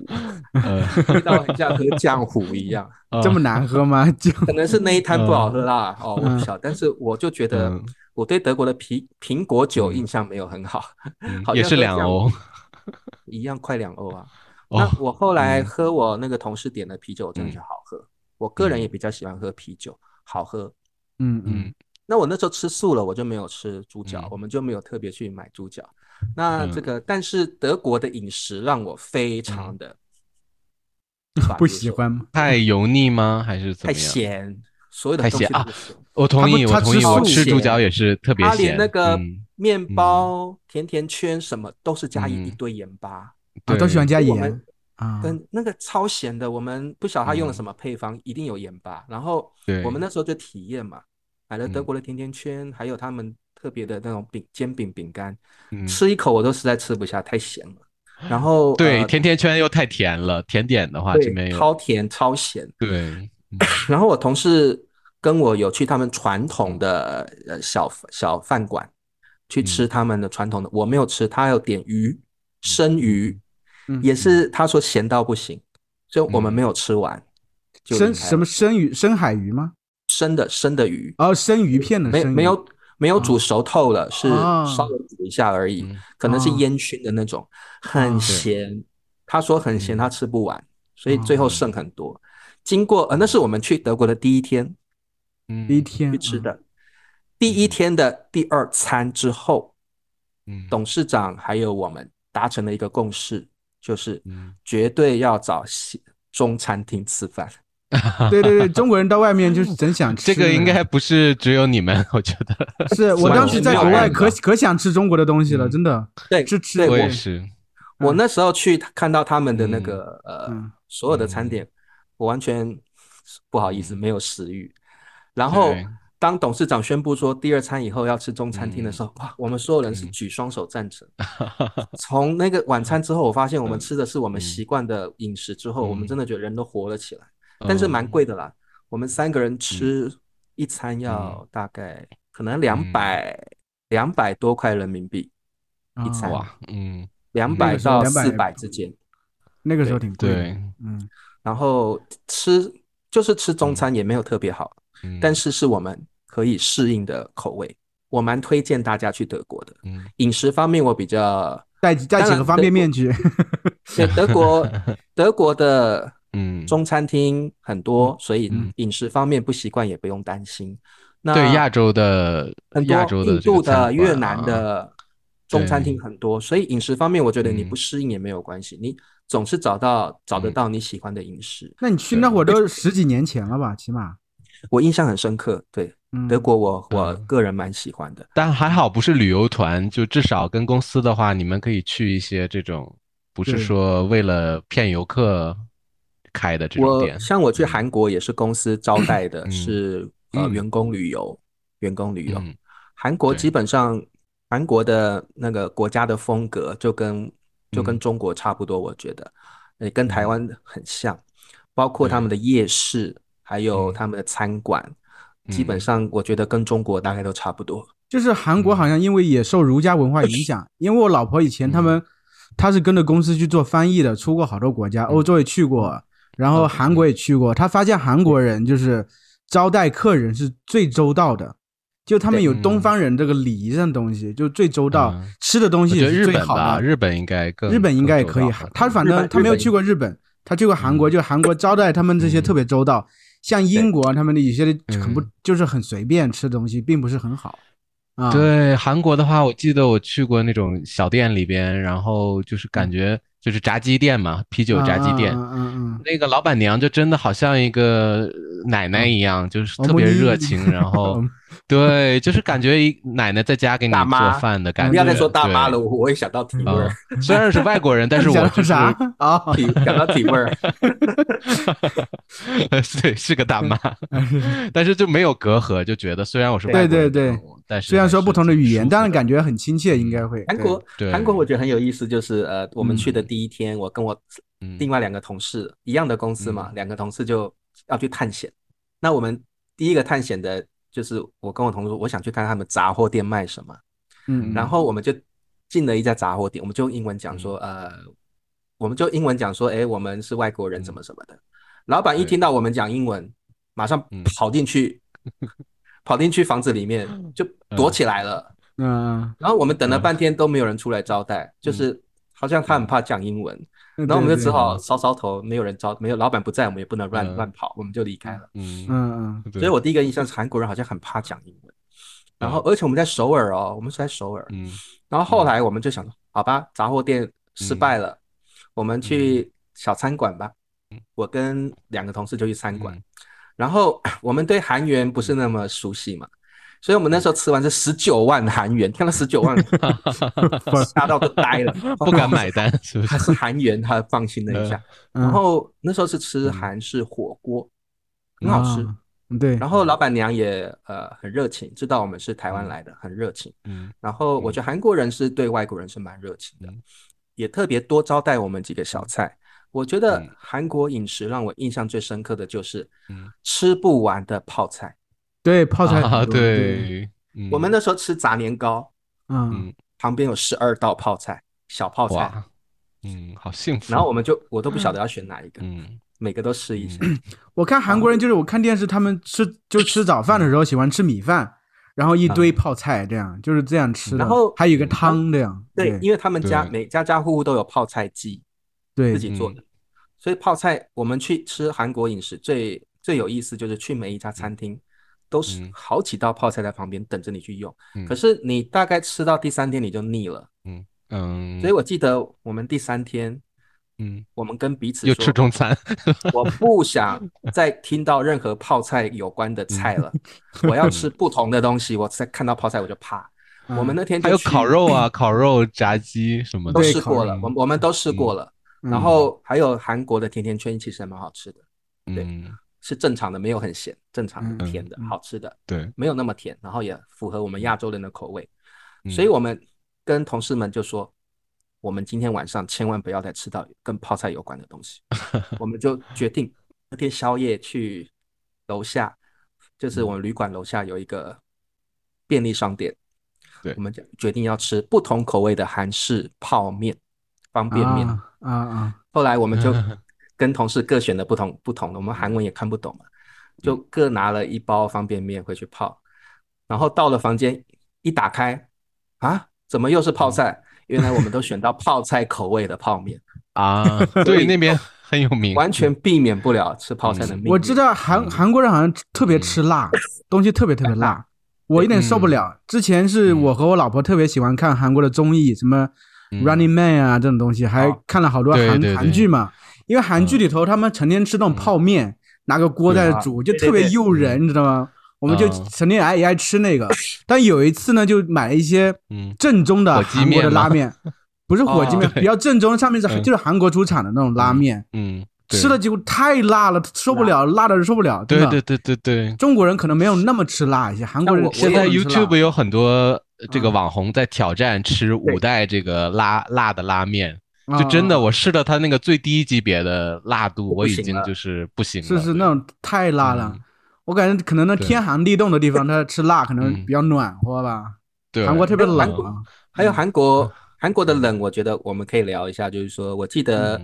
味道很像喝浆糊一样。这么难喝吗？可能是那一摊不好喝啦。哦，我不晓得。但是我就觉得，我对德国的苹苹果酒印象没有很好，也是两欧，一样快两欧啊。那我后来喝我那个同事点的啤酒，真的是好喝。我个人也比较喜欢喝啤酒，好喝。嗯嗯。那我那时候吃素了，我就没有吃猪脚，我们就没有特别去买猪脚。那这个，但是德国的饮食让我非常的 不喜欢吗？太油腻吗？还是太咸？所有的太咸啊！我同意，我同意，我吃猪脚也是特别咸。他连那个面包、甜甜圈什么都是加一一堆盐巴，啊，都喜欢加盐啊。跟那个超咸的，我们不晓得他用了什么配方，一定有盐巴。然后我们那时候就体验嘛，买了德国的甜甜圈，还有他们。特别的那种饼煎饼饼干，吃一口我都实在吃不下，太咸了。然后对甜甜圈又太甜了，甜点的话这边超甜超咸。对，然后我同事跟我有去他们传统的呃小小饭馆去吃他们的传统的，我没有吃，他有点鱼生鱼，也是他说咸到不行，所以我们没有吃完。生什么生鱼？深海鱼吗？生的生的鱼哦，生鱼片的，没没有。没有煮熟透了，是稍微煮一下而已，可能是烟熏的那种，很咸。他说很咸，他吃不完，所以最后剩很多。经过呃，那是我们去德国的第一天，第一天去吃的，第一天的第二餐之后，董事长还有我们达成了一个共识，就是绝对要找中餐厅吃饭。对对对，中国人到外面就是真想吃。这个应该不是只有你们，我觉得是我当时在国外 可可想吃中国的东西了，真的。对，是吃。我也是。我那时候去看到他们的那个呃所有的餐点，我完全不好意思，没有食欲。然后当董事长宣布说第二餐以后要吃中餐厅的时候，哇，我们所有人是举双手赞成。从那个晚餐之后，我发现我们吃的是我们习惯的饮食之后，我们真的觉得人都活了起来。但是蛮贵的啦，我们三个人吃一餐要大概可能两百两百多块人民币一餐，嗯，两百到四百之间，那个时候挺贵，嗯，然后吃就是吃中餐也没有特别好，但是是我们可以适应的口味，我蛮推荐大家去德国的。嗯，饮食方面我比较带带几个方便面去。对，德国 德国的嗯中餐厅很多，所以饮食方面不习惯也不用担心。那对亚洲的很多印度的、越南的中餐厅很多，所以饮食方面我觉得你不适应也没有关系，你总是找到找得到你喜欢的饮食。那你去那会儿都十几年前了吧？起码我印象很深刻。对。德国，我我个人蛮喜欢的，但还好不是旅游团，就至少跟公司的话，你们可以去一些这种，不是说为了骗游客开的这种店。像我去韩国也是公司招待的，是呃员工旅游，员工旅游。韩国基本上韩国的那个国家的风格就跟就跟中国差不多，我觉得。也跟台湾很像，包括他们的夜市，还有他们的餐馆。基本上，我觉得跟中国大概都差不多。就是韩国好像因为也受儒家文化影响，因为我老婆以前他们，她是跟着公司去做翻译的，出过好多国家，欧洲也去过，然后韩国也去过。他发现韩国人就是招待客人是最周到的，就他们有东方人这个礼仪上的东西，就最周到，吃的东西也是最好的。日本应该更，日本应该也可以。他反正他没有去过日本，他去过韩国，就韩国招待他们这些特别周到。像英国，他们的有些很不就是很随便吃的东西，并不是很好啊。对韩国的话，我记得我去过那种小店里边，然后就是感觉。就是炸鸡店嘛，啤酒炸鸡店，嗯嗯，那个老板娘就真的好像一个奶奶一样，就是特别热情，然后，对，就是感觉一奶奶在家给你做饭的感觉。不要再说大妈了，我我也想到体味儿。虽然是外国人，但是我就是啊，体想到体味儿。对，是个大妈，但是就没有隔阂，就觉得虽然我是外国人，对对对。但是虽然说不同的语言，但是感觉很亲切，应该会。韩国，韩国我觉得很有意思，就是呃，我们去的第一天，我跟我另外两个同事一样的公司嘛，两个同事就要去探险。那我们第一个探险的就是我跟我同事，我想去看他们杂货店卖什么。嗯，然后我们就进了一家杂货店，我们就英文讲说，呃，我们就英文讲说，哎，我们是外国人，怎么什么的。老板一听到我们讲英文，马上跑进去。跑进去房子里面就躲起来了，嗯，然后我们等了半天都没有人出来招待，就是好像他很怕讲英文，然后我们就只好搔搔头，没有人招，没有老板不在，我们也不能乱乱跑，我们就离开了。嗯嗯嗯，所以我第一个印象是韩国人好像很怕讲英文，然后而且我们在首尔哦，我们是在首尔，嗯，然后后来我们就想，好吧，杂货店失败了，我们去小餐馆吧，我跟两个同事就去餐馆。然后 我们对韩元不是那么熟悉嘛，所以我们那时候吃完是十九万韩元，听了十九万，吓到都呆了，不敢买单，是不是？还是韩元，他放心了一下。然后那时候是吃韩式火锅，很好吃，对。然后老板娘也呃很热情，知道我们是台湾来的，很热情。嗯。然后我觉得韩国人是对外国人是蛮热情的，也特别多招待我们几个小菜。我觉得韩国饮食让我印象最深刻的就是，吃不完的泡菜。对，泡菜啊，对。我们那时候吃炸年糕，嗯，旁边有十二道泡菜，小泡菜，嗯，好幸福。然后我们就我都不晓得要选哪一个，嗯，每个都试一下。我看韩国人就是我看电视，他们吃就吃早饭的时候喜欢吃米饭，然后一堆泡菜，这样就是这样吃的。然后还有一个汤这样。对，因为他们家每家家户户都有泡菜机。对，自己做的，所以泡菜，我们去吃韩国饮食最最有意思，就是去每一家餐厅，都是好几道泡菜在旁边等着你去用。可是你大概吃到第三天你就腻了。嗯嗯。所以我记得我们第三天，嗯，我们跟彼此又吃中餐，我不想再听到任何泡菜有关的菜了，我要吃不同的东西。我再看到泡菜我就怕。我们那天还有烤肉啊，烤肉、炸鸡什么的都试过了，我我们都试过了。然后还有韩国的甜甜圈，其实还蛮好吃的，对，是正常的，没有很咸，正常的甜的，好吃的，对，没有那么甜，然后也符合我们亚洲人的口味，所以我们跟同事们就说，我们今天晚上千万不要再吃到跟泡菜有关的东西，我们就决定那天宵夜去楼下，就是我们旅馆楼下有一个便利商店，对，我们就决定要吃不同口味的韩式泡面。方便面啊啊！后来我们就跟同事各选的不同不同的，我们韩文也看不懂嘛，就各拿了一包方便面回去泡。然后到了房间，一打开，啊，怎么又是泡菜？原来我们都选到泡菜口味的泡面。啊，对，那边很有名，完全避免不了吃泡菜的。我知道韩韩国人好像特别吃辣，东西特别特别辣，我有点受不了。之前是我和我老婆特别喜欢看韩国的综艺，什么 Running Man 啊这种东西，还看了好多韩韩剧嘛。因为韩剧里头他们成天吃那种泡面，拿个锅在煮，就特别诱人，你知道吗？我们就成天爱也爱吃那个，但有一次呢，就买了一些正宗的韩国的拉面，不是火鸡面，比较正宗，上面是就是韩国出产的那种拉面。嗯，吃了结果太辣了，受不了，辣。的受不了。对对对对对，中国人可能没有那么吃辣一些，韩国人现在 YouTube 有很多这个网红在挑战吃五代这个辣辣的拉面，就真的我试了他那个最低级别的辣度，我已经就是不行了。是是那种太辣了。我感觉可能那天寒地冻的地方，他吃辣可能比较暖和吧。对，韩国特别冷啊。还有韩国，韩国的冷，我觉得我们可以聊一下。就是说我记得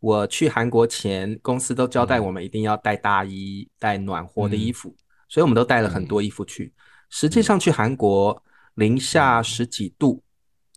我去韩国前，公司都交代我们一定要带大衣、带暖和的衣服，所以我们都带了很多衣服去。实际上去韩国零下十几度，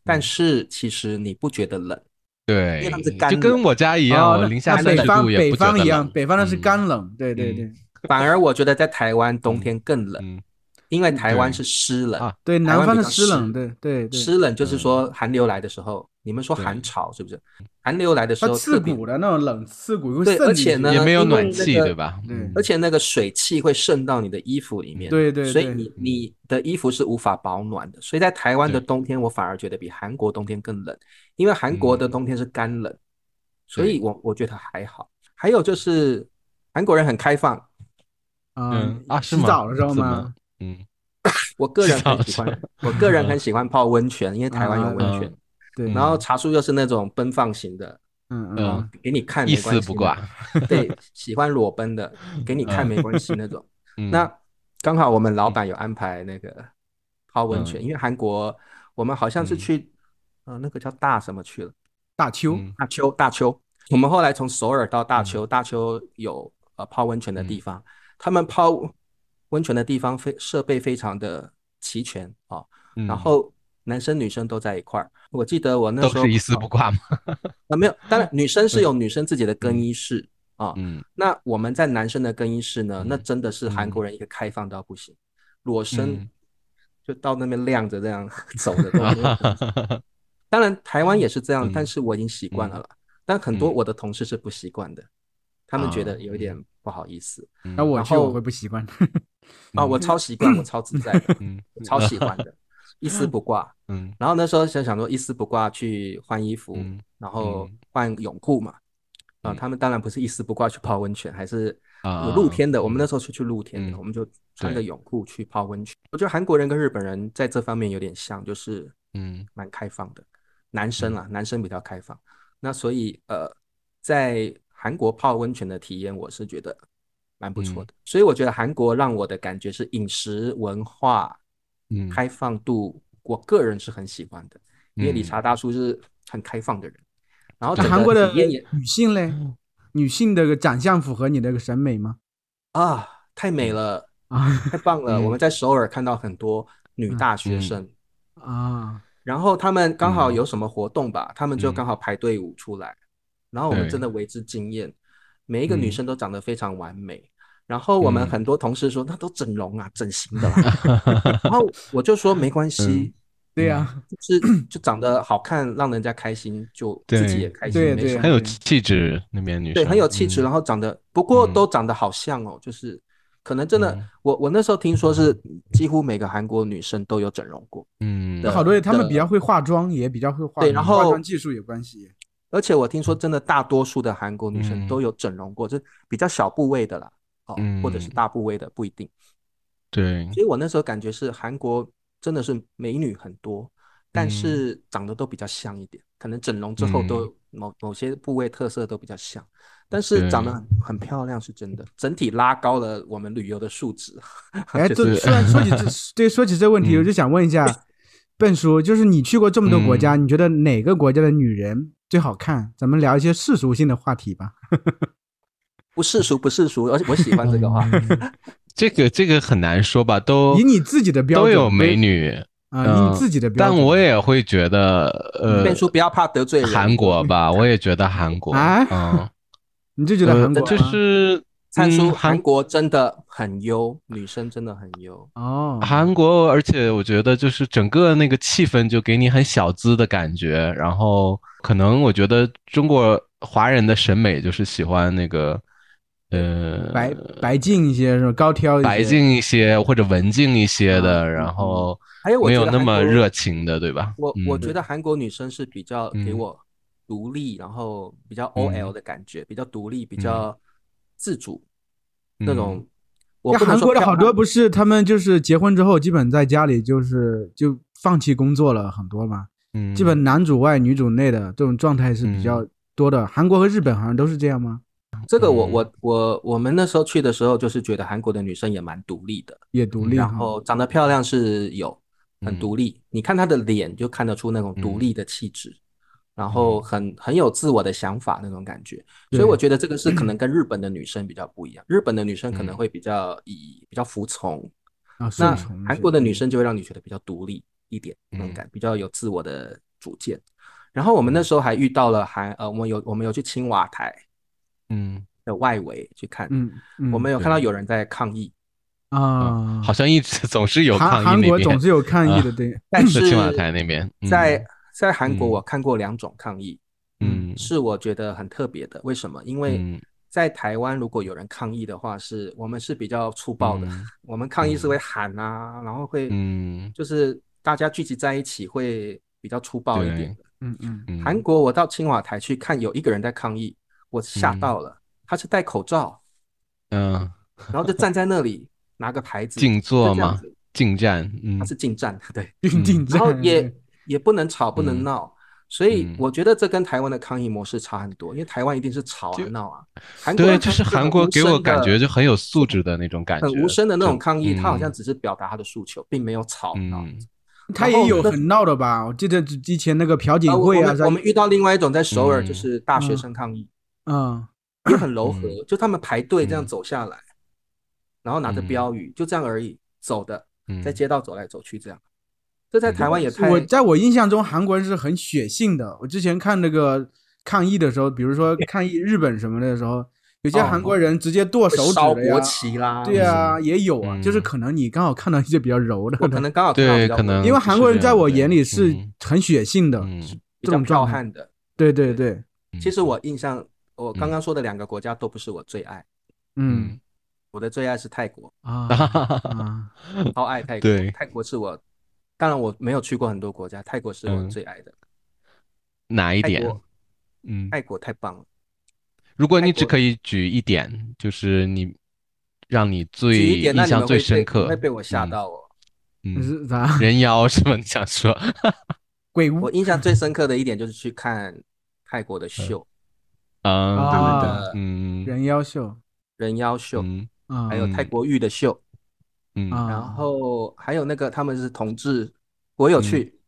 但是其实你不觉得冷。对，就跟我家一样，零下三十度也不觉得冷。北方的是干冷，对对对。反而我觉得在台湾冬天更冷，因为台湾是湿冷啊。对，南方的湿冷，对对对。湿冷就是说寒流来的时候，你们说寒潮是不是？寒流来的时候，刺骨的那种冷，刺骨。对，而且呢，也没有暖气，对吧？对。而且那个水汽会渗到你的衣服里面，对对。所以你你的衣服是无法保暖的。所以在台湾的冬天，我反而觉得比韩国冬天更冷，因为韩国的冬天是干冷，所以我我觉得还好。还有就是韩国人很开放。嗯啊，洗澡的时候吗？嗯，我个人很喜欢，我个人很喜欢泡温泉，因为台湾有温泉。对，然后茶树又是那种奔放型的，嗯嗯，给你看一丝不挂。对，喜欢裸奔的，给你看没关系那种。那刚好我们老板有安排那个泡温泉，因为韩国我们好像是去，呃，那个叫大什么去了？大邱，大邱，大邱。我们后来从首尔到大邱，大邱有呃泡温泉的地方。他们泡温泉的地方非设备非常的齐全啊，然后男生女生都在一块儿。我记得我那时候都是一丝不挂吗？啊，没有，当然女生是有女生自己的更衣室啊。嗯，那我们在男生的更衣室呢，那真的是韩国人一个开放到不行，裸身就到那边晾着这样 走的。当然台湾也是这样，但是我已经习惯了了。但很多我的同事是不习惯的。他们觉得有一点不好意思，那我去我会不习惯。啊，我超习惯，我超自在的，嗯，超喜欢的，一丝不挂。嗯，然后那时候想想说一丝不挂去换衣服，然后换泳裤嘛。啊，他们当然不是一丝不挂去泡温泉，还是有露天的。我们那时候是去露天的，我们就穿着泳裤去泡温泉。我觉得韩国人跟日本人在这方面有点像，就是嗯，蛮开放的。男生啊，男生比较开放。那所以呃，在韩国泡温泉的体验，我是觉得蛮不错的，所以我觉得韩国让我的感觉是饮食文化，嗯，开放度，我个人是很喜欢的，因为理查大叔是很开放的人。然后韩国的女性嘞，女性的长相符合你的个审美吗？啊，太美了啊，太棒了！我们在首尔看到很多女大学生。啊，然后他们刚好有什么活动吧，他们就刚好排队伍出来。然后我们真的为之惊艳，每一个女生都长得非常完美。然后我们很多同事说，那都整容啊，整形的。然后我就说没关系，对呀，是就长得好看，让人家开心，就自己也开心。对对，很有气质那边女生，对，很有气质。然后长得不过都长得好像哦，就是可能真的，我我那时候听说是几乎每个韩国女生都有整容过。嗯，好多他们比较会化妆，也比较会化，对，然后化妆技术有关系。而且我听说，真的大多数的韩国女生都有整容过，就比较小部位的啦，哦，或者是大部位的不一定。对，所以我那时候感觉是韩国真的是美女很多，但是长得都比较像一点，可能整容之后都某某些部位特色都比较像，但是长得很很漂亮是真的，整体拉高了我们旅游的素质。哎，这虽然说起这，对，说起这问题，我就想问一下笨叔，就是你去过这么多国家，你觉得哪个国家的女人？最好看，咱们聊一些世俗性的话题吧。不世俗，不世俗，而且我喜欢这个话。这个这个很难说吧？都以你自己的标准，都有美女啊，你自己的标准。但我也会觉得，呃，变叔不要怕得罪韩国吧，我也觉得韩国啊，嗯，你就觉得韩国就是 灿叔，韩国真的很优，女生真的很优哦。韩国，而且我觉得就是整个那个气氛就给你很小资的感觉，然后可能我觉得中国华人的审美就是喜欢那个。呃，白白净一些是吧？高挑一些，白净一些或者文静一些的，然后还有没有那么热情的，对吧？我我觉得韩国女生是比较给我独立，然后比较 OL 的感觉，比较独立，比较自主那种。我韩国的好多不是他们就是结婚之后基本在家里就是就放弃工作了很多嘛，嗯，基本男主外女主内的这种状态是比较多的。韩国和日本好像都是这样吗？这个我我我我们那时候去的时候，就是觉得韩国的女生也蛮独立的，也独立，然后长得漂亮是有，很独立。你看她的脸就看得出那种独立的气质，然后很很有自我的想法那种感觉。所以我觉得这个是可能跟日本的女生比较不一样。日本的女生可能会比较以比较服从，那韩国的女。生就会让你觉得比较独立一点那种感，比较有自我的主见。然后我们那时候还遇到了韩呃，我们有我们有去青瓦台。嗯，的外围去看，嗯，我们有看到有人在抗议。啊，好像一直总是有抗议，韩国总是有抗议的，对。但是青瓦台那边，在在韩国我看过两种抗议，嗯，是我觉得很特别的。为什么？因为在台湾如果有人抗议的话，是我们是比较粗暴的，我们抗议是会喊啊，然后会，嗯，就是大家聚集在一起会比较粗暴一点的，嗯嗯。韩国我到青瓦台去看，有一个人在抗议。我吓到了，他是戴口罩，嗯，然后就站在那里拿个牌子，静坐嘛？静站，嗯，他是静站，对，静站，然后也也不能吵，不能闹，所以我觉得这跟台湾的抗议模式差很多，因为台湾一定是吵啊闹啊，韩国对，就是韩国给我感觉就很有素质的那种感觉，很无声的那种抗议，他好像只是表达他的诉求，并没有吵闹，他也有很闹的吧？我记得之前那个朴槿惠啊，我们遇到另外一种在首尔，就是大学生抗议。嗯，也很柔和，就他们排队这样走下来，然后拿着标语，就这样而已，走的，在街道走来走去这样。这在台湾也太……我在我印象中，韩国人是很血性的。我之前看那个抗议的时候，比如说抗议日本什么的时候，有些韩国人直接剁手指的国旗啦，对啊，也有啊。就是可能你刚好看到一些比较柔的，可能刚好对，可能因为韩国人在我眼里是很血性的，这种壮汉的。对对对，其实我印象。我刚刚说的两个国家都不是我最爱，嗯，我的最爱是泰国啊，超爱泰国。对泰国是我，当然我没有去过很多国家，泰国是我最爱的。哪一点？嗯，泰国太棒了。如果你只可以举一点，就是你让你最印象最深刻，会被我吓到哦。嗯，啥？人妖是吗？你想说？鬼屋。我印象最深刻的一点就是去看泰国的秀。啊，对对对，嗯，人妖秀，人妖秀，还有泰国玉的秀，嗯，然后还有那个他们是同志，我有去。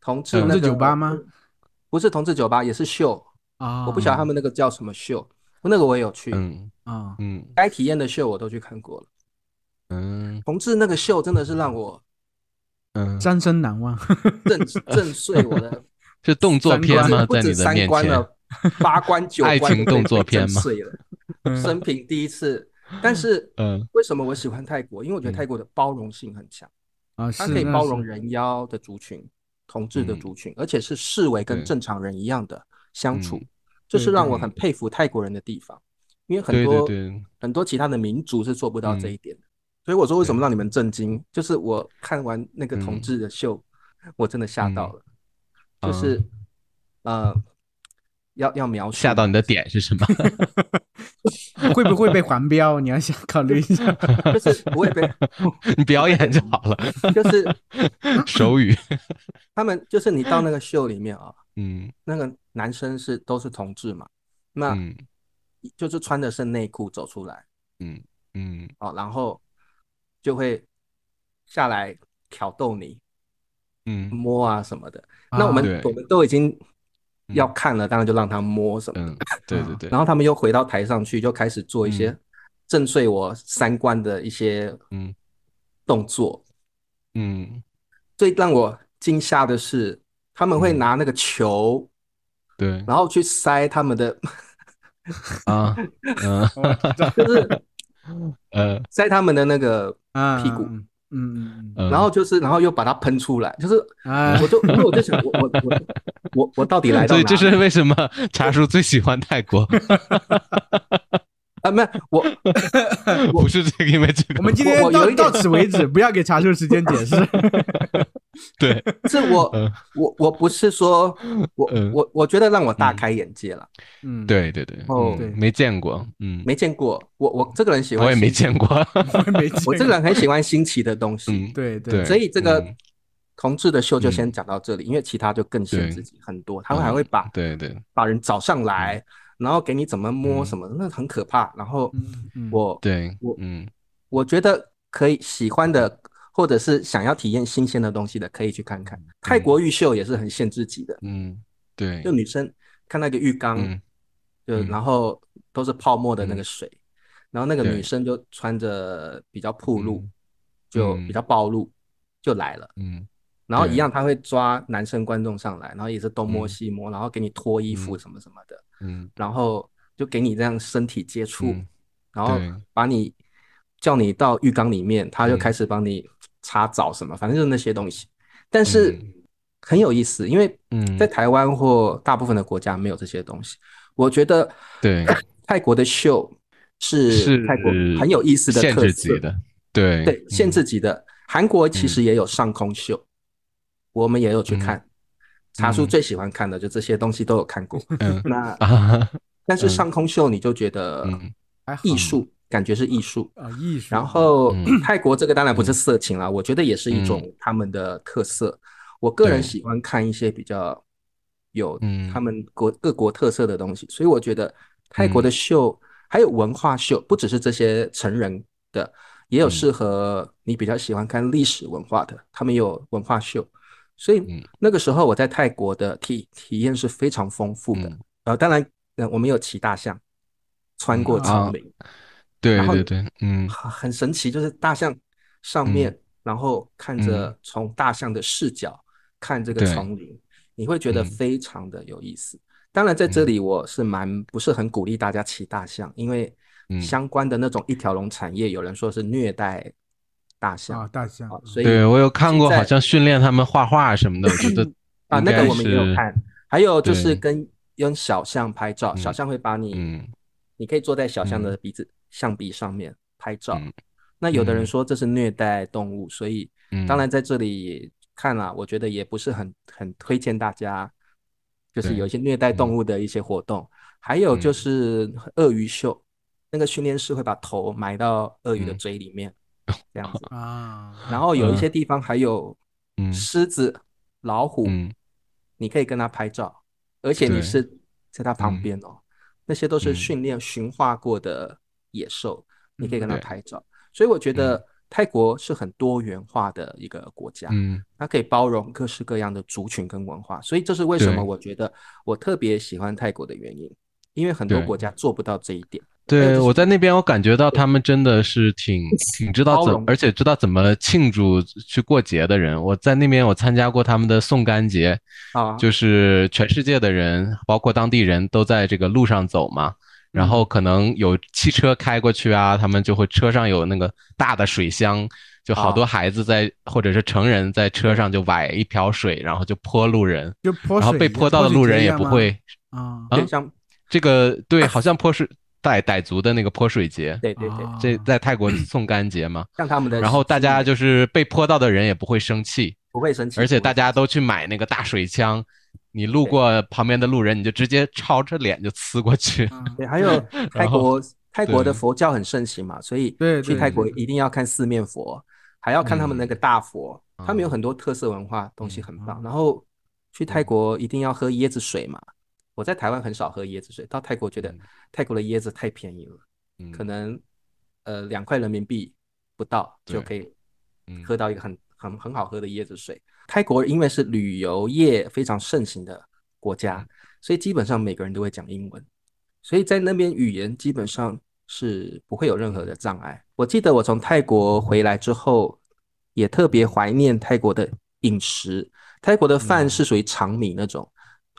同志那个酒吧吗？不是同志酒吧，也是秀。啊，我不晓得他们那个叫什么秀，那个我也有去，嗯。啊，嗯，该体验的秀我都去看过了，嗯，同志那个秀真的是让我，嗯，三生难忘，震震碎我的，是动作片吗？在你的面前。八关九爱情动作片吗？碎了，生平第一次。但是，嗯，为什么我喜欢泰国？因为我觉得泰国的包容性很强啊，它可以包容人妖的族群、同志的族群，而且是视为跟正常人一样的相处，这是让我很佩服泰国人的地方。因为很多很多其他的民族是做不到这一点的。所以我说，为什么让你们震惊？就是我看完那个同志的秀，我真的吓到了，就是呃。要要描述吓到你的点是什么？会不会被黄标？你要想考虑一下，就是不会被 你表演就好了。就是手语，他们就是你到那个秀里面啊，嗯，那个男生是都是同志嘛，那就是穿的是内裤走出来，嗯嗯，哦，然后就会下来挑逗你，嗯，摸啊什么的。那我们我们都已经。要看了，当然就让他摸什么。嗯，对对对。然后他们又回到台上去，就开始做一些震碎我三观的一些嗯。动作。嗯，最让我惊吓的是，他们会拿那个球，对，然后去塞他们的 啊，嗯，就是呃，塞他们的那个屁股，嗯嗯，然后就是，然后又把它喷出来，就是，我就，我就想，我我我我我到底来到哪？所以这是为什么茶叔最喜欢泰国？啊，没有，我不是这个，因为这个。我们今天到到此为止，不要给茶叔时间解释。对，是我我我不是说我我我觉得让我大开眼界了。嗯，对对对，哦，没见过，嗯，没见过。我我这个人喜欢，我也没见过，没我这个人很喜欢新奇的东西。对对，所以这个同志的秀就先讲到这里，因为其他就更限制很多，他们还会把对对把人找上来。然后给你怎么摸什么，那很可怕。然后我对我嗯，我觉得可以喜欢的，或者是想要体验新鲜的东西的，可以去看看。泰国浴秀也是很限制级的，嗯，对，就女生看那个浴缸，就然后都是泡沫的那个水，然后那个女生就穿着比较暴露，就比较暴露就来了，嗯，然后一样他会抓男生观众上来，然后也是东摸西摸，然后给你脱衣服什么什么的。嗯，然后就给你这样身体接触，然后把你叫你到浴缸里面，他就开始帮你擦澡什么，反正就是那些东西。但是很有意思，因为在台湾或大部分的国家没有这些东西。我觉得对。泰国的秀是泰国很有意思的限制级的，对。对限制级的。韩国其实也有上空秀，我们也有去看。茶叔最喜欢看的就这些东西都有看过，那但是上空秀你就觉得艺术，感觉是艺术啊艺术。然后 泰国这个当然不是色情啦，我觉得也是一种他们的特色。我个人喜欢看一些比较有他们国各国特色的东西，所以我觉得泰国的秀还有文化秀，不只是这些成人的，也有适合你比较喜欢看历史文化的，他们有文化秀。所以那个时候我在泰国的体体验是非常丰富的，呃，当然，呃，我们有骑大象，穿过丛林，对对对，嗯，很神奇，就是大象上面，然后看着从大象的视角看这个丛林，你会觉得非常的有意思。当然，在这里我是蛮不是很鼓励大家骑大象，因为相关的那种一条龙产业，有人说是虐待。大象啊，大象，所以对我有看过，好像训练他们画画什么的，我觉得啊，那个我们也有看。还有就是跟用小象拍照，小象会把你，嗯，你可以坐在小象的鼻子象鼻上面拍照。那有的人说这是虐待动物，所以当然在这里看了，我觉得也不是很很推荐大家，就是有一些虐待动物的一些活动。还有就是鳄鱼秀，那个训练师会把头埋到鳄鱼的嘴里面。这样子。啊，然后有一些地方还有狮子、老虎，你可以跟它拍照，而且你是在它旁边哦。那些都是训练驯化过的野兽，你可以跟它拍照。所以我觉得泰国是很多元化的一个国家，嗯，它可以包容各式各样的族群跟文化。所以这是为什么我觉得我特别喜欢泰国的原因，因为很多国家做不到这一点。对，我在那边，我感觉到他们真的是挺挺知道怎，而且知道怎么庆祝去过节的人。我在那边，我参加过他们的送干节，啊，就是全世界的人，包括当地人都在这个路上走嘛，然后可能有汽车开过去啊，他们就会车上有那个大的水箱，就好多孩子在或者是成人在车上就崴一瓢水，然后就泼路人，就泼，然后被泼到的路人也不会啊，像这个对，好像泼水。傣傣族的那个泼水节，对对对，这在泰国送干节嘛，像他们的，然后大家就是被泼到的人也不会生气，不会生气，而且大家都去买那个大水枪，你路过旁边的路人，你就直接朝着脸就呲过去。对，还有 泰国，泰国的佛教很盛行嘛，所以去泰国一定要看四面佛，还要看他们那个大佛，他们有很多特色文化东西很棒。然后去泰国一定要喝椰子水嘛。我在台湾很少喝椰子水，到泰国觉得泰国的椰子太便宜了，可能呃两块人民币不到就可以喝到一个很很很好喝的椰子水。泰国因为是旅游业非常盛行的国家，所以基本上每个人都会讲英文，所以在那边语言基本上是不会有任何的障碍。我记得我从泰国回来之后，也特别怀念泰国的饮食。泰国的饭是属于长米那种，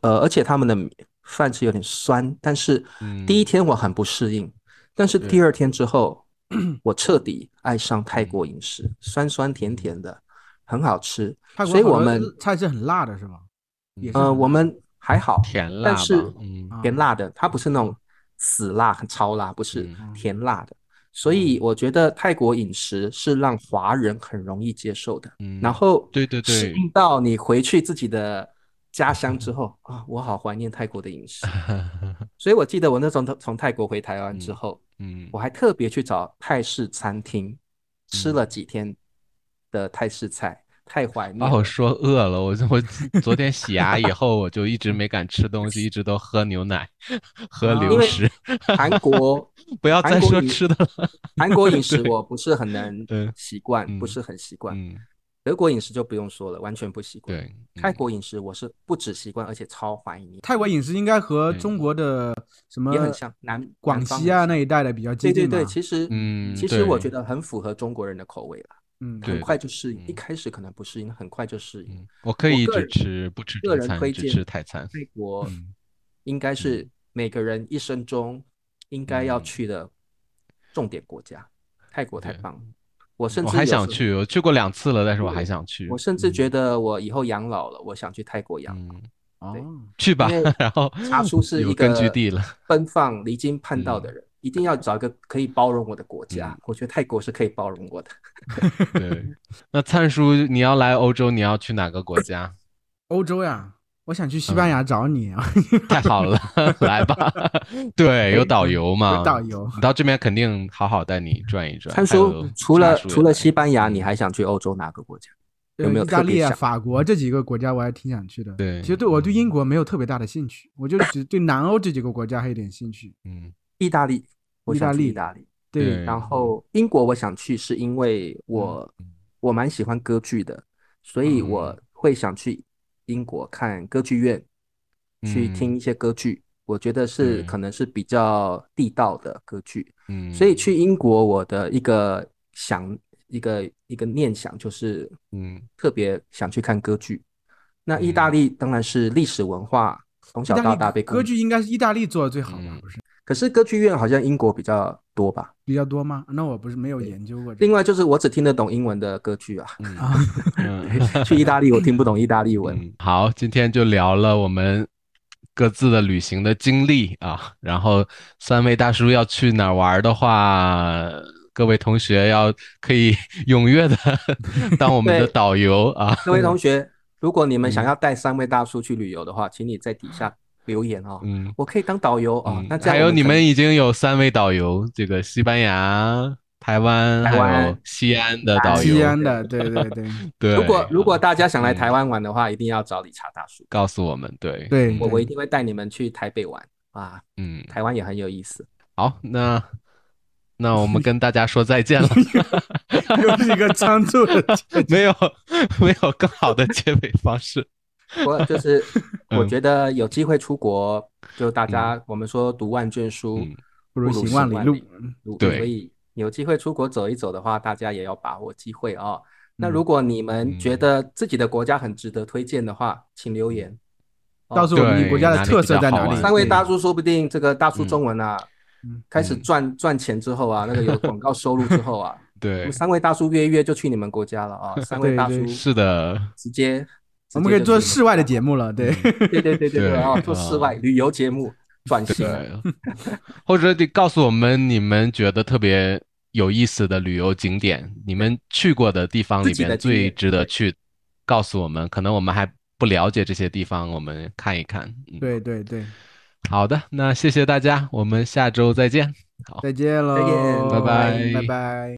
呃，而且他们的饭是有点酸，但是第一天我很不适应，但是第二天之后，我彻底爱上泰国饮食，酸酸甜甜的，很好吃。所以我们菜是很辣的，是吗？呃，我们还好，甜辣，但是甜辣的，它不是那种死辣、很超辣，不是甜辣的。所以我觉得泰国饮食是让华人很容易接受的。嗯，然后对对对，适应到你回去自己的家乡之后啊，我好怀念泰国的饮食。所以我记得我那时候从泰国回台湾之后，嗯，我还特别去找泰式餐厅吃了几天的泰式菜。太怀念，把我说饿了。我我昨天洗牙以后，我就一直没敢吃东西，一直都喝牛奶，喝流食。韩国 不要再说吃的了。韩国饮食 我不是很能习惯，不是很习惯。德国饮食就不用说了，完全不习惯。对，泰国饮食我是不止习惯，而且超怀念。泰国饮食应该和中国的什么也很像，南广西啊那一带的比较接近。对对对，其实嗯，其实我觉得很符合中国人的口味了。嗯，很快就适应。一开始可能不适应，很快就适应。我可以一直吃，不吃个人推荐吃泰餐。泰国应该是每个人一生中应该要去的重点国家。泰国太棒，我甚至我还想去，我去过两次了，但是我还想去。我甚至觉得我以后养老了，我想去泰国养老。哦，去吧。然后查出是一个根据地了，奔放、离经叛道的人。一定要找一个可以包容我的国家，我觉得泰国是可以包容我的。对，那灿叔，你要来欧洲，你要去哪个国家？欧洲呀，我想去西班牙找你啊！太好了，来吧。对，有导游嘛？有导游，你到这边肯定好好带你转一转。他说，除了除了西班牙，你还想去欧洲哪个国家？有没有意大利啊、法国这几个国家，我还挺想去的。对，其实对我对英国没有特别大的兴趣，我就只对南欧这几个国家还有点兴趣。嗯，意大利。意大利，意大利，对。然后英国，我想去是因为我我蛮喜欢歌剧的，所以我会想去英国看歌剧院，去听一些歌剧。我觉得是可能是比较地道的歌剧。嗯，所以去英国，我的一个想一个一个念想就是，嗯，特别想去看歌剧。那意大利当然是历史文化，从小到大被歌剧应该是意大利做的最好吧？不是。可是歌剧院好像英国比较多吧？比较多吗？那我不是没有研究过。另外就是我只听得懂英文的歌剧啊。去意大利我听不懂意大利文。好，今天就聊了我们各自的旅行的经历啊。然后三位大叔要去哪儿玩的话，各位同学要可以 踊跃的 当我们的导游啊。各位同学，如果你们想要带三位大叔去旅游的话，请你在底下。留言哦，嗯，我可以当导游啊。那还有你们已经有三位导游，这个西班牙、台湾还有西安的导游。西安的，对对对 对。如果如果大家想来台湾玩的话，一定要找理查大叔，告诉我们。对对，我我一定会带你们去台北玩啊。嗯，台湾也很有意思。好，那那我们跟大家说再见了。又是一个仓促的，没有没有更好的结尾方式。我就是，我觉得有机会出国，就大家我们说读万卷书不如行万里路，对，所以有机会出国走一走的话，大家也要把握机会啊。那如果你们觉得自己的国家很值得推荐的话，请留言，告诉我们你国家的特色在哪里。三位？大叔说不定这个大叔中文啊，开始赚赚钱之后啊，那个有广告收入之后啊，对，三位大叔约一约就去你们国家了啊。三位大叔是的，直接。我们可以做室外的节目了，对，对对对对啊，做室外旅游节目转型，或者得告诉我们你们觉得特别有意思的旅游景点，你们去过的地方里面最值得去，告诉我们，可能我们还不了解这些地方，我们看一看。对对对，好的，那谢谢大家，我们下周再见，好，再见喽，再见，拜拜，拜拜。